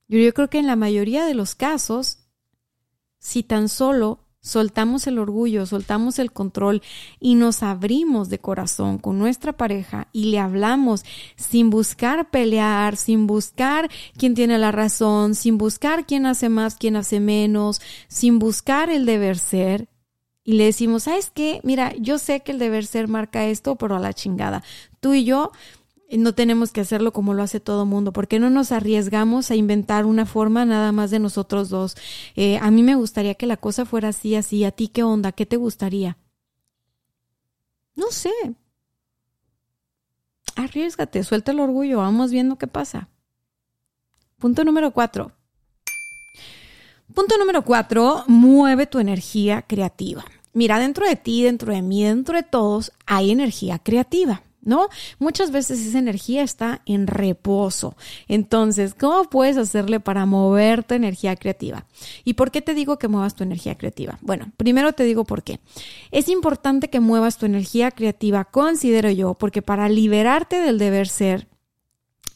Yo, yo creo que en la mayoría de los casos, si tan solo soltamos el orgullo, soltamos el control y nos abrimos de corazón con nuestra pareja y le hablamos sin buscar pelear, sin buscar quién tiene la razón, sin buscar quién hace más, quién hace menos, sin buscar el deber ser. Y le decimos, ¿sabes qué? Mira, yo sé que el deber ser marca esto, pero a la chingada. Tú y yo no tenemos que hacerlo como lo hace todo mundo. ¿Por qué no nos arriesgamos a inventar una forma nada más de nosotros dos? Eh, a mí me gustaría que la cosa fuera así, así. ¿A ti qué onda? ¿Qué te gustaría? No sé. Arriesgate, suelta el orgullo, vamos viendo qué pasa. Punto número cuatro. Punto número cuatro, mueve tu energía creativa. Mira, dentro de ti, dentro de mí, dentro de todos, hay energía creativa. ¿No? Muchas veces esa energía está en reposo. Entonces, ¿cómo puedes hacerle para mover tu energía creativa? ¿Y por qué te digo que muevas tu energía creativa? Bueno, primero te digo por qué. Es importante que muevas tu energía creativa, considero yo, porque para liberarte del deber ser,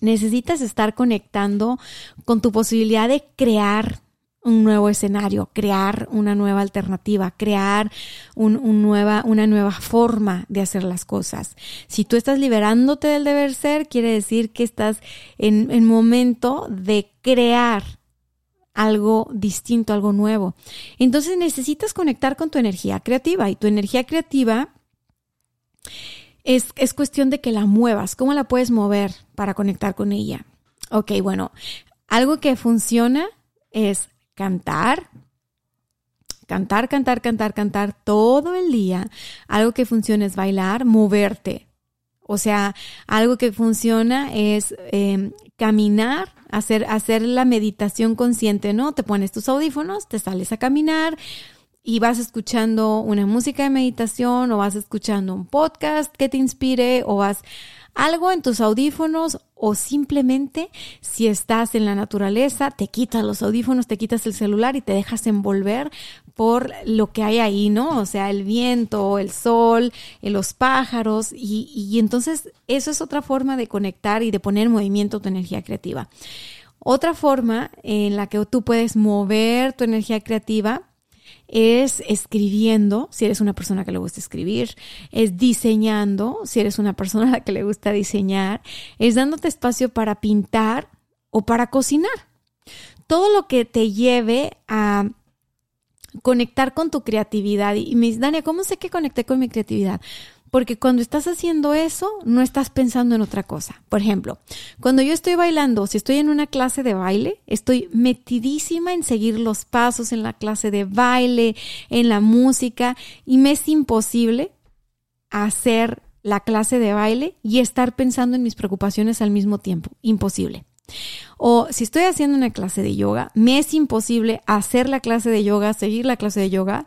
necesitas estar conectando con tu posibilidad de crear un nuevo escenario, crear una nueva alternativa, crear un, nueva, una nueva forma de hacer las cosas. Si tú estás liberándote del deber ser, quiere decir que estás en, en momento de crear algo distinto, algo nuevo. Entonces necesitas conectar con tu energía creativa y tu energía creativa es, es cuestión de que la muevas. ¿Cómo la puedes mover para conectar con ella? Ok, bueno, algo que funciona es cantar, cantar, cantar, cantar, cantar todo el día. Algo que funciona es bailar, moverte. O sea, algo que funciona es em, caminar, hacer, hacer la meditación consciente, ¿no? Te pones tus audífonos, te sales a caminar y vas escuchando una música de meditación o vas escuchando un podcast que te inspire o vas algo en tus audífonos o simplemente si estás en la naturaleza, te quitas los audífonos, te quitas el celular y te dejas envolver por lo que hay ahí, ¿no? O sea, el viento, el sol, eh, los pájaros y, y entonces eso es otra forma de conectar y de poner en movimiento tu energía creativa. Otra forma en la que tú puedes mover tu energía creativa es escribiendo, si eres una persona que le gusta escribir, es diseñando, si eres una persona a la que le gusta diseñar, es dándote espacio para pintar o para cocinar. Todo lo que te lleve a conectar con tu creatividad. Y me dice, Dania, ¿cómo sé que conecté con mi creatividad? Porque cuando estás haciendo eso, no estás pensando en otra cosa. Por ejemplo, cuando yo estoy bailando, si estoy en una clase de baile, estoy metidísima en seguir los pasos en la clase de baile, en la música, y me es imposible hacer la clase de baile y estar pensando en mis preocupaciones al mismo tiempo. Imposible. O si estoy haciendo una clase de yoga, me es imposible hacer la clase de yoga, seguir la clase de yoga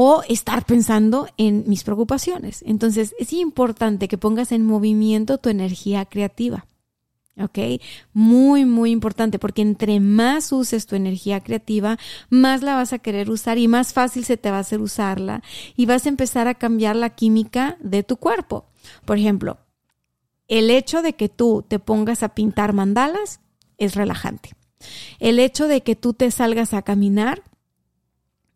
o estar pensando en mis preocupaciones. Entonces es importante que pongas en movimiento tu energía creativa. ¿Ok? Muy, muy importante porque entre más uses tu energía creativa, más la vas a querer usar y más fácil se te va a hacer usarla y vas a empezar a cambiar la química de tu cuerpo. Por ejemplo, el hecho de que tú te pongas a pintar mandalas es relajante. El hecho de que tú te salgas a caminar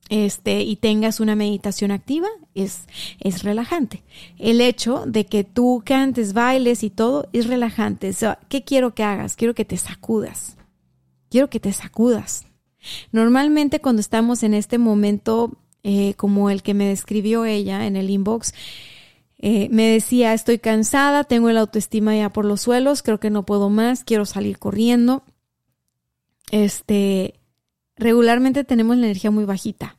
este, y tengas una meditación activa, es, es relajante. El hecho de que tú cantes, bailes y todo es relajante. ¿Qué quiero que hagas? Quiero que te sacudas. Quiero que te sacudas. Normalmente cuando estamos en este momento eh, como el que me describió ella en el inbox, eh, me decía, estoy cansada, tengo el autoestima ya por los suelos, creo que no puedo más, quiero salir corriendo. Este, regularmente tenemos la energía muy bajita.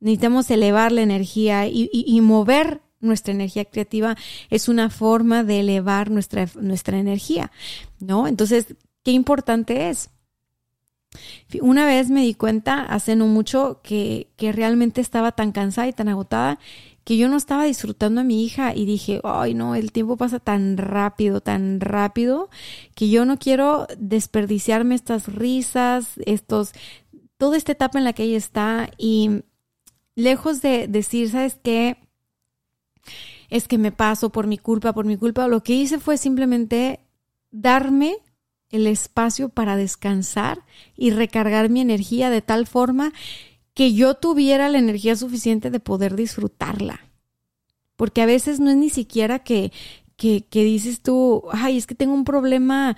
Necesitamos elevar la energía y, mover nuestra energía creativa es una forma de elevar nuestra, nuestra energía, ¿no? Entonces, qué importante es. Una vez me di cuenta, hace no mucho, que, que realmente estaba tan cansada y tan agotada que yo no estaba disfrutando a mi hija y dije, ay no, el tiempo pasa tan rápido, tan rápido, que yo no quiero desperdiciarme estas risas, estos, toda esta etapa en la que ella está y lejos de decir, ¿sabes qué? Es que me paso por mi culpa, por mi culpa, lo que hice fue simplemente darme el espacio para descansar y recargar mi energía de tal forma que yo tuviera la energía suficiente de poder disfrutarla. Porque a veces no es ni siquiera que, que, que dices tú, ay, es que tengo un problema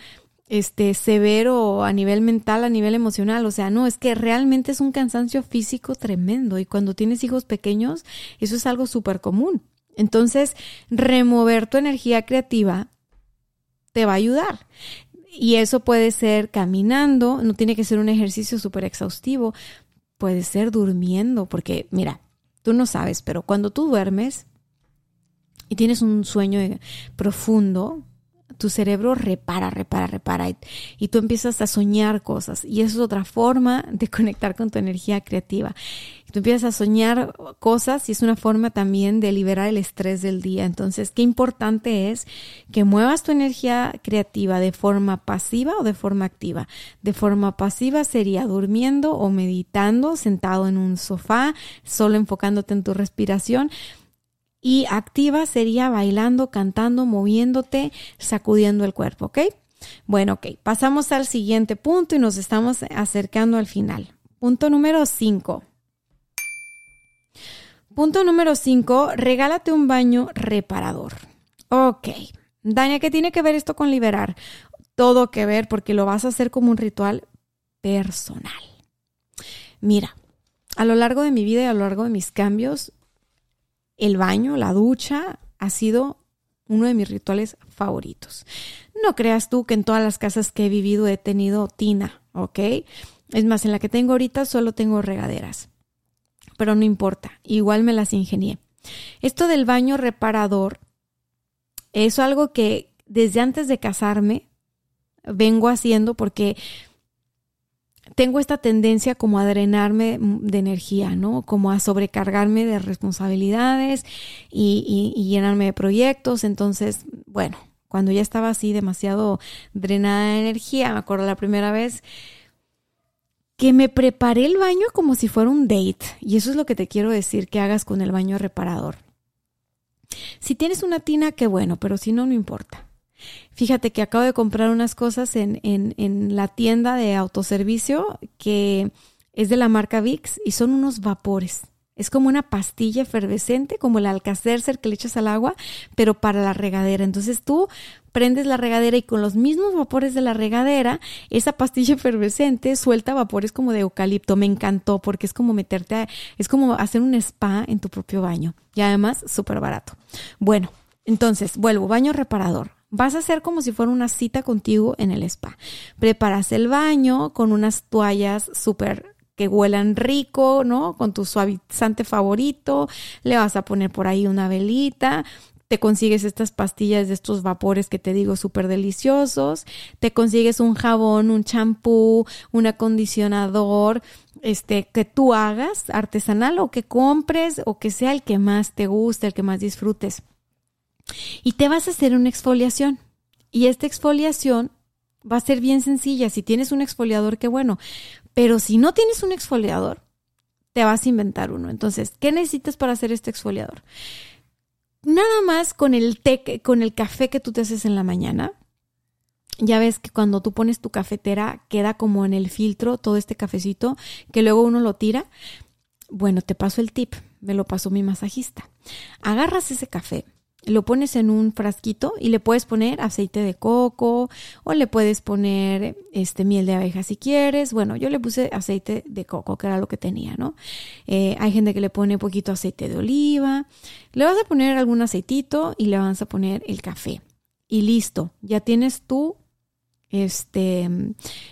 este severo a nivel mental, a nivel emocional, o sea, no, es que realmente es un cansancio físico tremendo y cuando tienes hijos pequeños, eso es algo súper común. Entonces, remover tu energía creativa te va a ayudar. Y eso puede ser caminando, no tiene que ser un ejercicio súper exhaustivo, puede ser durmiendo, porque mira, tú no sabes, pero cuando tú duermes y tienes un sueño profundo, tu cerebro repara, repara, repara y, tú empiezas a soñar cosas y eso es otra forma de conectar con tu energía creativa. Tú empiezas a soñar cosas y es una forma también de liberar el estrés del día. Entonces, qué importante es que muevas tu energía creativa de forma pasiva o de forma activa. De forma pasiva sería durmiendo o meditando, sentado en un sofá, solo enfocándote en tu respiración y activa sería bailando, cantando, moviéndote, sacudiendo el cuerpo, ¿ok? Bueno, ok, pasamos al siguiente punto y nos estamos acercando al final. Punto número 5. Punto número 5, regálate un baño reparador. Ok, Dania, ¿qué tiene que ver esto con liberar? Todo que ver porque lo vas a hacer como un ritual personal. Mira, a lo largo de mi vida y a lo largo de mis cambios, el baño, la ducha, ha sido uno de mis rituales favoritos. No creas tú que en todas las casas que he vivido he tenido tina, ¿ok? Es más, en la que tengo ahorita solo tengo regaderas. Pero no importa, igual me las ingenié. Esto del baño reparador es algo que desde antes de casarme vengo haciendo porque tengo esta tendencia como a drenarme de energía, ¿no? Como a sobrecargarme de responsabilidades y, llenarme de proyectos. Entonces, bueno, cuando ya estaba así demasiado drenada de energía, me acuerdo la primera vez que me preparé el baño como si fuera un date. Y eso es lo que te quiero decir que hagas con el baño reparador. Si tienes una tina, qué bueno, pero si no, no importa. Fíjate que acabo de comprar unas cosas en, en, en la tienda de autoservicio que es de la marca VIX y son unos vapores. Es como una pastilla efervescente, como el alcacercer que le echas al agua, pero para la regadera. Entonces tú prendes la regadera y con los mismos vapores de la regadera, esa pastilla efervescente suelta vapores como de eucalipto. Me encantó porque es como meterte, a, es como hacer un spa en tu propio baño. Y además, súper barato. Bueno, entonces, vuelvo, baño reparador. Vas a hacer como si fuera una cita contigo en el spa. Preparas el baño con unas toallas súper que huelan rico, ¿no? Con tu suavizante favorito. Le vas a poner por ahí una velita. Te consigues estas pastillas de estos vapores que te digo súper deliciosos. Te consigues un jabón, un champú, un acondicionador, este, que tú hagas artesanal o que compres o que sea el que más te guste, el que más disfrutes. Y te vas a hacer una exfoliación. Y esta exfoliación va a ser bien sencilla. Si tienes un exfoliador, qué bueno. Pero si no tienes un exfoliador, te vas a inventar uno. Entonces, ¿qué necesitas para hacer este exfoliador? Nada más con el té, con el café que tú te haces en la mañana. Ya ves que cuando tú pones tu cafetera queda como en el filtro todo este cafecito que luego uno lo tira. Bueno, te paso el tip, me lo pasó mi masajista. Agarras ese café, lo pones en un frasquito y le puedes poner aceite de coco o le puedes poner este miel de abeja si quieres. Bueno, yo le puse aceite de coco, que era lo que tenía, ¿no? Eh, hay gente que le pone poquito aceite de oliva. Le vas a poner algún aceitito y le vas a poner el café. Y listo, ya tienes tú, este,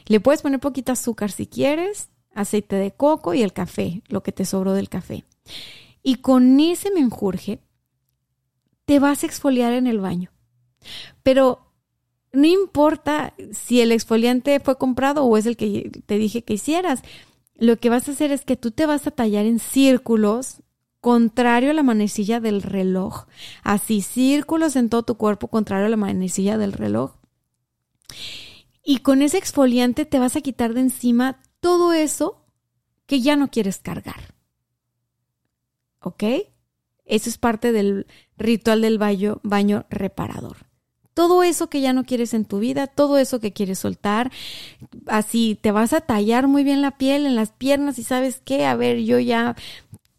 le puedes poner poquito azúcar si quieres, aceite de coco y el café, lo que te sobró del café. Y con ese menjurje te vas a exfoliar en el baño. Pero no importa si el exfoliante fue comprado o es el que te dije que hicieras. Lo que vas a hacer es que tú te vas a tallar en círculos contrario a la manecilla del reloj. Así, círculos en todo tu cuerpo contrario a la manecilla del reloj. Y con ese exfoliante te vas a quitar de encima todo eso que ya no quieres cargar. ¿Ok? Eso es parte del ritual del baño, baño reparador todo eso que ya no quieres en tu vida, todo eso que quieres soltar. Así te vas a tallar muy bien la piel en las piernas y sabes qué, a ver, yo ya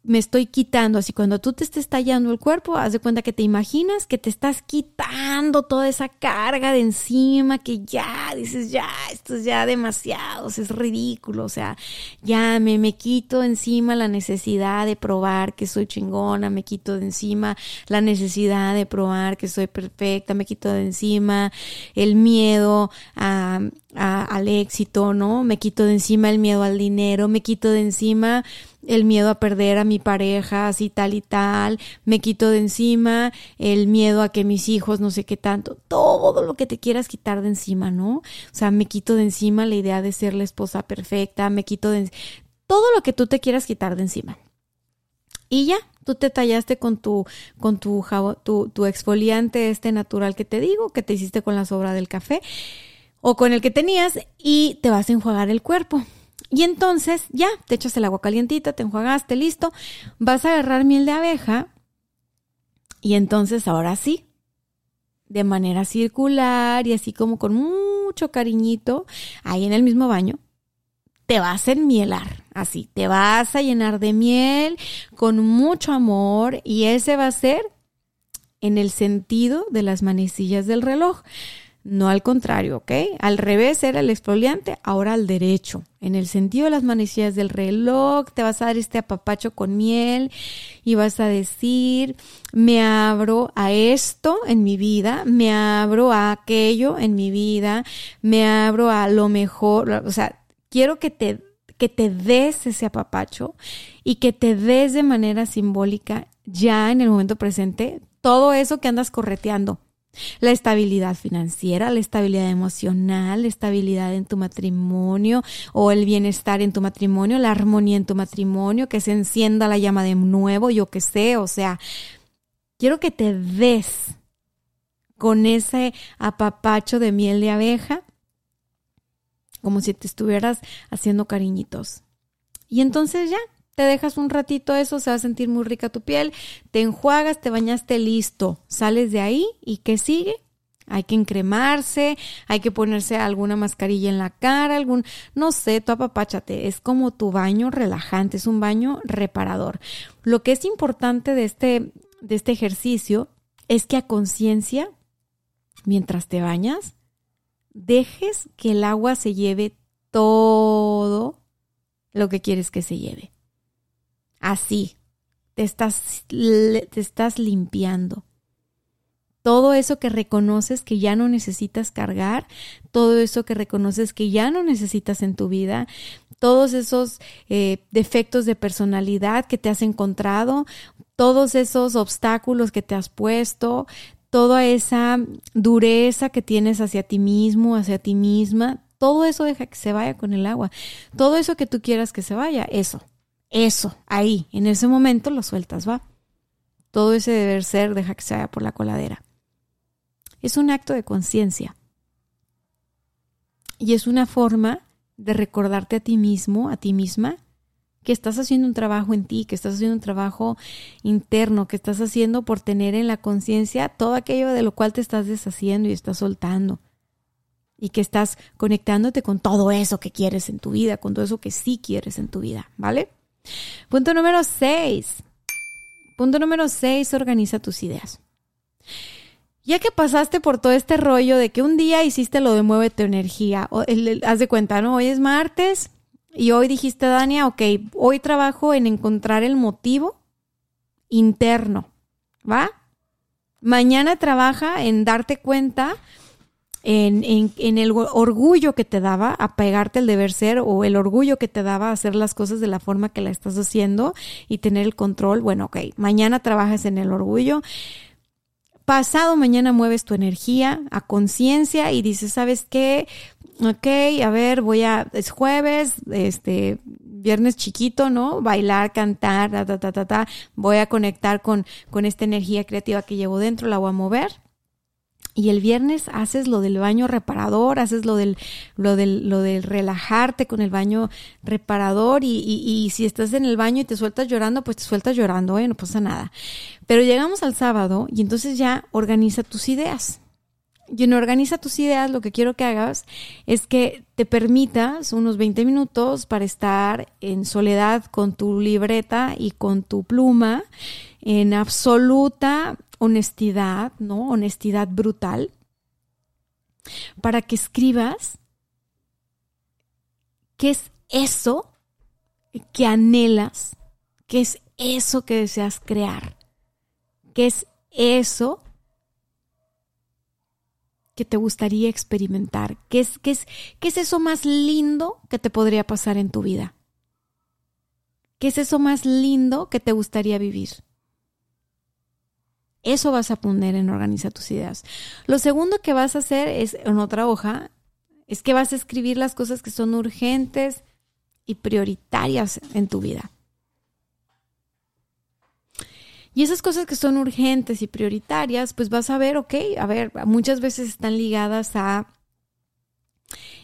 me estoy quitando. Así cuando tú te estés tallando el cuerpo, haz de cuenta que te imaginas que te estás quitando toda esa carga de encima, que ya dices, ya, esto es ya demasiado, es ridículo. O sea, ya me, me quito encima la necesidad de probar que soy chingona, me quito de encima la necesidad de probar que soy perfecta, me quito de encima el miedo a, al éxito, ¿no? Me quito de encima el miedo al dinero, me quito de encima el miedo a perder a mi pareja, así tal y tal, me quito de encima el miedo a que mis hijos no sé qué tanto, todo lo que te quieras quitar de encima, ¿no? O sea, me quito de encima la idea de ser la esposa perfecta, me quito de todo lo que tú te quieras quitar de encima. Y ya, tú te tallaste con tu, con tu, tu, tu exfoliante este natural que te digo, que te hiciste con la sobra del café o con el que tenías y te vas a enjuagar el cuerpo. Y entonces ya, te echas el agua calientita, te enjuagaste, listo. Vas a agarrar miel de abeja y entonces ahora sí, de manera circular y así como con mucho cariñito, ahí en el mismo baño, te vas a enmielar, así, te vas a llenar de miel con mucho amor y ese va a ser en el sentido de las manecillas del reloj no al contrario, ¿ok? Al revés era el exfoliante, ahora al derecho. En el sentido de las manecillas del reloj, te vas a dar este apapacho con miel y vas a decir, me abro a esto en mi vida, me abro a aquello en mi vida, me abro a lo mejor, o sea, quiero que te que te des ese apapacho y que te des de manera simbólica ya en el momento presente todo eso que andas correteando la estabilidad financiera, la estabilidad emocional, la estabilidad en tu matrimonio o el bienestar en tu matrimonio, la armonía en tu matrimonio, que se encienda la llama de nuevo, yo que sé, o sea, quiero que te des con ese apapacho de miel de abeja, como si te estuvieras haciendo cariñitos. Y entonces ya, te dejas un ratito eso, se va a sentir muy rica tu piel, te enjuagas, te bañaste, listo, sales de ahí y ¿qué sigue? Hay que encremarse, hay que ponerse alguna mascarilla en la cara, algún, no sé, tu apapáchate. Es como tu baño relajante, es un baño reparador. Lo que es importante de este, de este ejercicio es que a conciencia, mientras te bañas, dejes que el agua se lleve todo lo que quieres que se lleve. Así, te estás, te estás limpiando. Todo eso que reconoces que ya no necesitas cargar, todo eso que reconoces que ya no necesitas en tu vida, todos esos eh, defectos de personalidad que te has encontrado, todos esos obstáculos que te has puesto, toda esa dureza que tienes hacia ti mismo, hacia ti misma, todo eso deja que se vaya con el agua. Todo eso que tú quieras que se vaya, eso, eso, ahí, en ese momento lo sueltas, va. Todo ese deber ser deja que se vaya por la coladera. Es un acto de conciencia. Y es una forma de recordarte a ti mismo, a ti misma, que estás haciendo un trabajo en ti, que estás haciendo un trabajo interno, que estás haciendo por tener en la conciencia todo aquello de lo cual te estás deshaciendo y estás soltando. Y que estás conectándote con todo eso que quieres en tu vida, con todo eso que sí quieres en tu vida, ¿vale? Punto número 6. Punto número 6, organiza tus ideas. Ya que pasaste por todo este rollo de que un día hiciste lo de mueve tu energía, o haz de cuenta, ¿no? Hoy es martes y hoy dijiste, Dania, ok, hoy trabajo en encontrar el motivo interno, ¿va? Mañana trabaja en darte cuenta en, el orgullo que te daba a pegarte el deber ser o el orgullo que te daba a hacer las cosas de la forma que la estás haciendo y tener el control. Bueno, ok, mañana trabajas en el orgullo. pasado mañana mueves tu energía a conciencia y dices, ¿sabes qué? Ok, a ver, voy a, es jueves, este, viernes chiquito, ¿no? Bailar, cantar, ta, ta, ta, ta, ta. Voy a conectar con, con esta energía creativa que llevo dentro, la voy a mover. Y el viernes haces lo del baño reparador, haces lo del, lo del, lo del relajarte con el baño reparador y, y, si estás en el baño y te sueltas llorando, pues te sueltas llorando, ¿eh? no pasa nada. Pero llegamos al sábado y entonces ya organiza tus ideas. Y en Organiza tus ideas, lo que quiero que hagas es que te permitas unos 20 minutos para estar en soledad con tu libreta y con tu pluma, en absoluta honestidad, ¿no? Honestidad brutal, para que escribas qué es eso que anhelas, qué es eso que deseas crear, qué es eso que te gustaría experimentar, qué es, qué es, qué es eso más lindo que te podría pasar en tu vida, qué es eso más lindo que te gustaría vivir. Eso vas a poner en Organiza tus ideas. Lo segundo que vas a hacer es en otra hoja, es que vas a escribir las cosas que son urgentes y prioritarias en tu vida. Y esas cosas que son urgentes y prioritarias, pues vas a ver, ok, a ver, muchas veces están ligadas a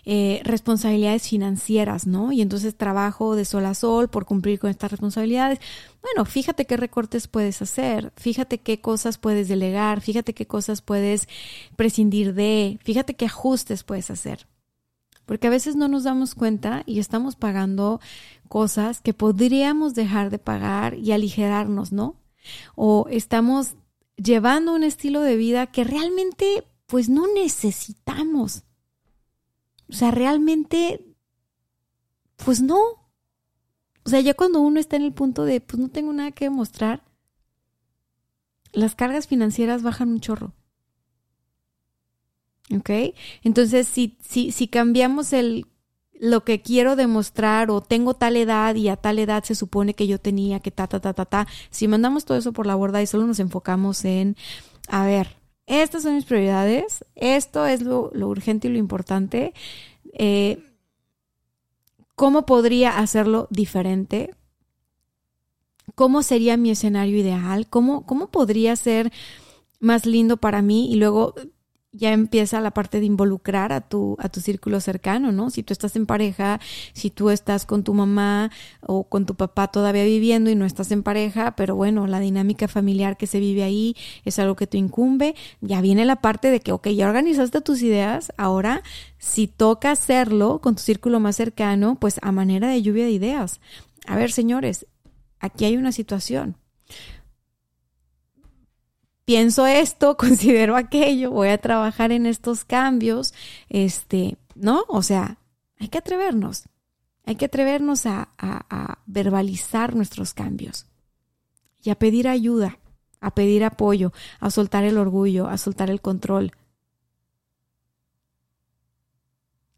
eh, responsabilidades financieras, ¿no? Y entonces trabajo de sol a sol por cumplir con estas responsabilidades. Bueno, fíjate qué recortes puedes hacer, fíjate qué cosas puedes delegar, fíjate qué cosas puedes prescindir de, fíjate qué ajustes puedes hacer. Porque a veces no nos damos cuenta y estamos pagando cosas que podríamos dejar de pagar y aligerarnos, ¿no? O estamos llevando un estilo de vida que realmente pues no necesitamos. O sea, realmente, pues no. O sea, ya cuando uno está en el punto de, pues no tengo nada que demostrar, las cargas financieras bajan un chorro. ¿Ok? Entonces, si, si, si cambiamos el lo que quiero demostrar o tengo tal edad y a tal edad se supone que yo tenía que ta, ta, ta, ta, ta, si mandamos todo eso por la borda y solo nos enfocamos en, a ver, estas son mis prioridades, esto es lo, urgente y lo importante. Eh, ¿Cómo podría hacerlo diferente? ¿Cómo sería mi escenario ideal? ¿Cómo, cómo podría ser más lindo para mí? Y luego ya empieza la parte de involucrar a tu, a tu círculo cercano, ¿no? Si tú estás en pareja, si tú estás con tu mamá o con tu papá todavía viviendo y no estás en pareja, pero bueno, la dinámica familiar que se vive ahí es algo que te incumbe, ya viene la parte de que, ok, ya organizaste tus ideas, ahora si toca hacerlo con tu círculo más cercano, pues a manera de lluvia de ideas. A ver, señores, aquí hay una situación pienso esto, considero aquello, voy a trabajar en estos cambios, este, ¿no? O sea, hay que atrevernos, hay que atrevernos a, a, verbalizar nuestros cambios y a pedir ayuda, a pedir apoyo, a soltar el orgullo, a soltar el control.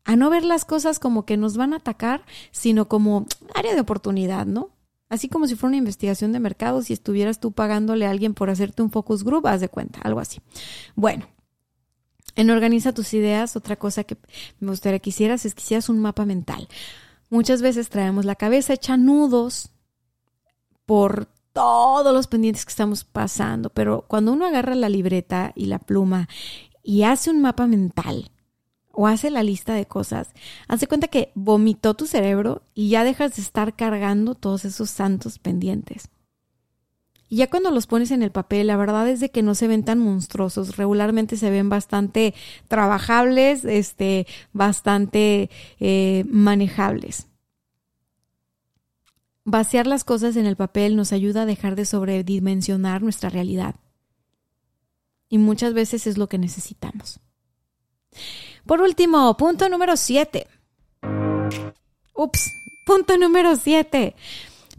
A no ver las cosas como que nos van a atacar, sino como área de oportunidad, ¿no? Así como si fuera una investigación de mercado, si estuvieras tú pagándole a alguien por hacerte un focus group, haz de cuenta, algo así. Bueno, en Organiza tus ideas, otra cosa que me gustaría que hicieras es que hicieras un mapa mental. Muchas veces traemos la cabeza hecha nudos por todos los pendientes que estamos pasando, pero cuando uno agarra la libreta y la pluma y hace un mapa mental, o hace la lista de cosas, hace cuenta que vomitó tu cerebro y ya dejas de estar cargando todos esos santos pendientes. Y ya cuando los pones en el papel, la verdad es de que no se ven tan monstruosos. Regularmente se ven bastante trabajables, este, bastante eh, manejables. Vaciar las cosas en el papel nos ayuda a dejar de sobredimensionar nuestra realidad. Y muchas veces es lo que necesitamos. Por último, punto número 7. Ups, punto número 7.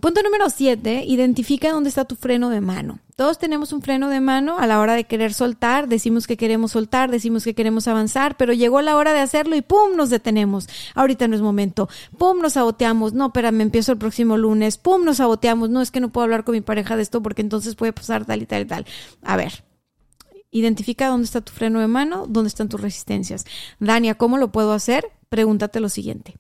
Punto número 7, identifica dónde está tu freno de mano. Todos tenemos un freno de mano a la hora de querer soltar, decimos que queremos soltar, decimos que queremos avanzar, pero llegó la hora de hacerlo y ¡pum! nos detenemos. Ahorita no es momento. ¡Pum! nos saboteamos. No, me empiezo el próximo lunes. ¡Pum! nos saboteamos. No, es que no puedo hablar con mi pareja de esto porque entonces puede pasar tal y tal y tal. A ver, Identifica dónde está tu freno de mano, dónde están tus resistencias. Dania, ¿cómo lo puedo hacer? Pregúntate lo siguiente.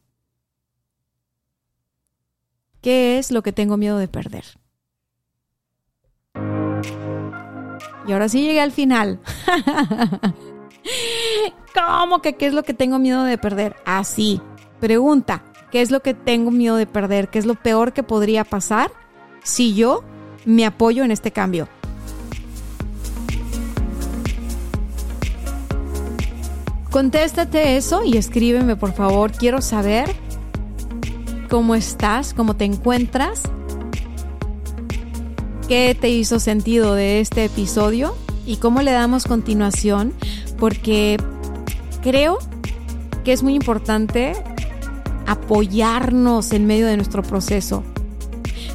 ¿Qué es lo que tengo miedo de perder? Y ahora sí llegué al final. ¿Cómo que qué es lo que tengo miedo de perder? Así. Pregunta, ¿qué es lo que tengo miedo de perder? ¿Qué es lo peor que podría pasar si yo me apoyo en este cambio? Contéstate eso y escríbeme por favor. Quiero saber cómo estás, cómo te encuentras, qué te hizo sentido de este episodio y cómo le damos continuación, porque creo que es muy importante apoyarnos en medio de nuestro proceso.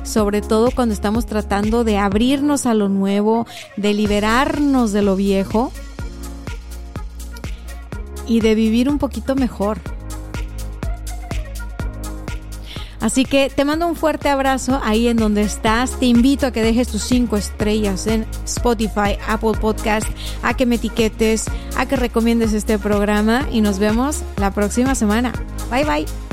Sobre todo cuando estamos tratando de abrirnos a lo nuevo, de liberarnos de lo viejo y de vivir un poquito mejor. Así que te mando un fuerte abrazo ahí en donde estás. Te invito a que dejes tus cinco estrellas en Spotify, Apple Podcast, a que me etiquetes, a que recomiendes este programa y nos vemos la próxima semana. Bye bye.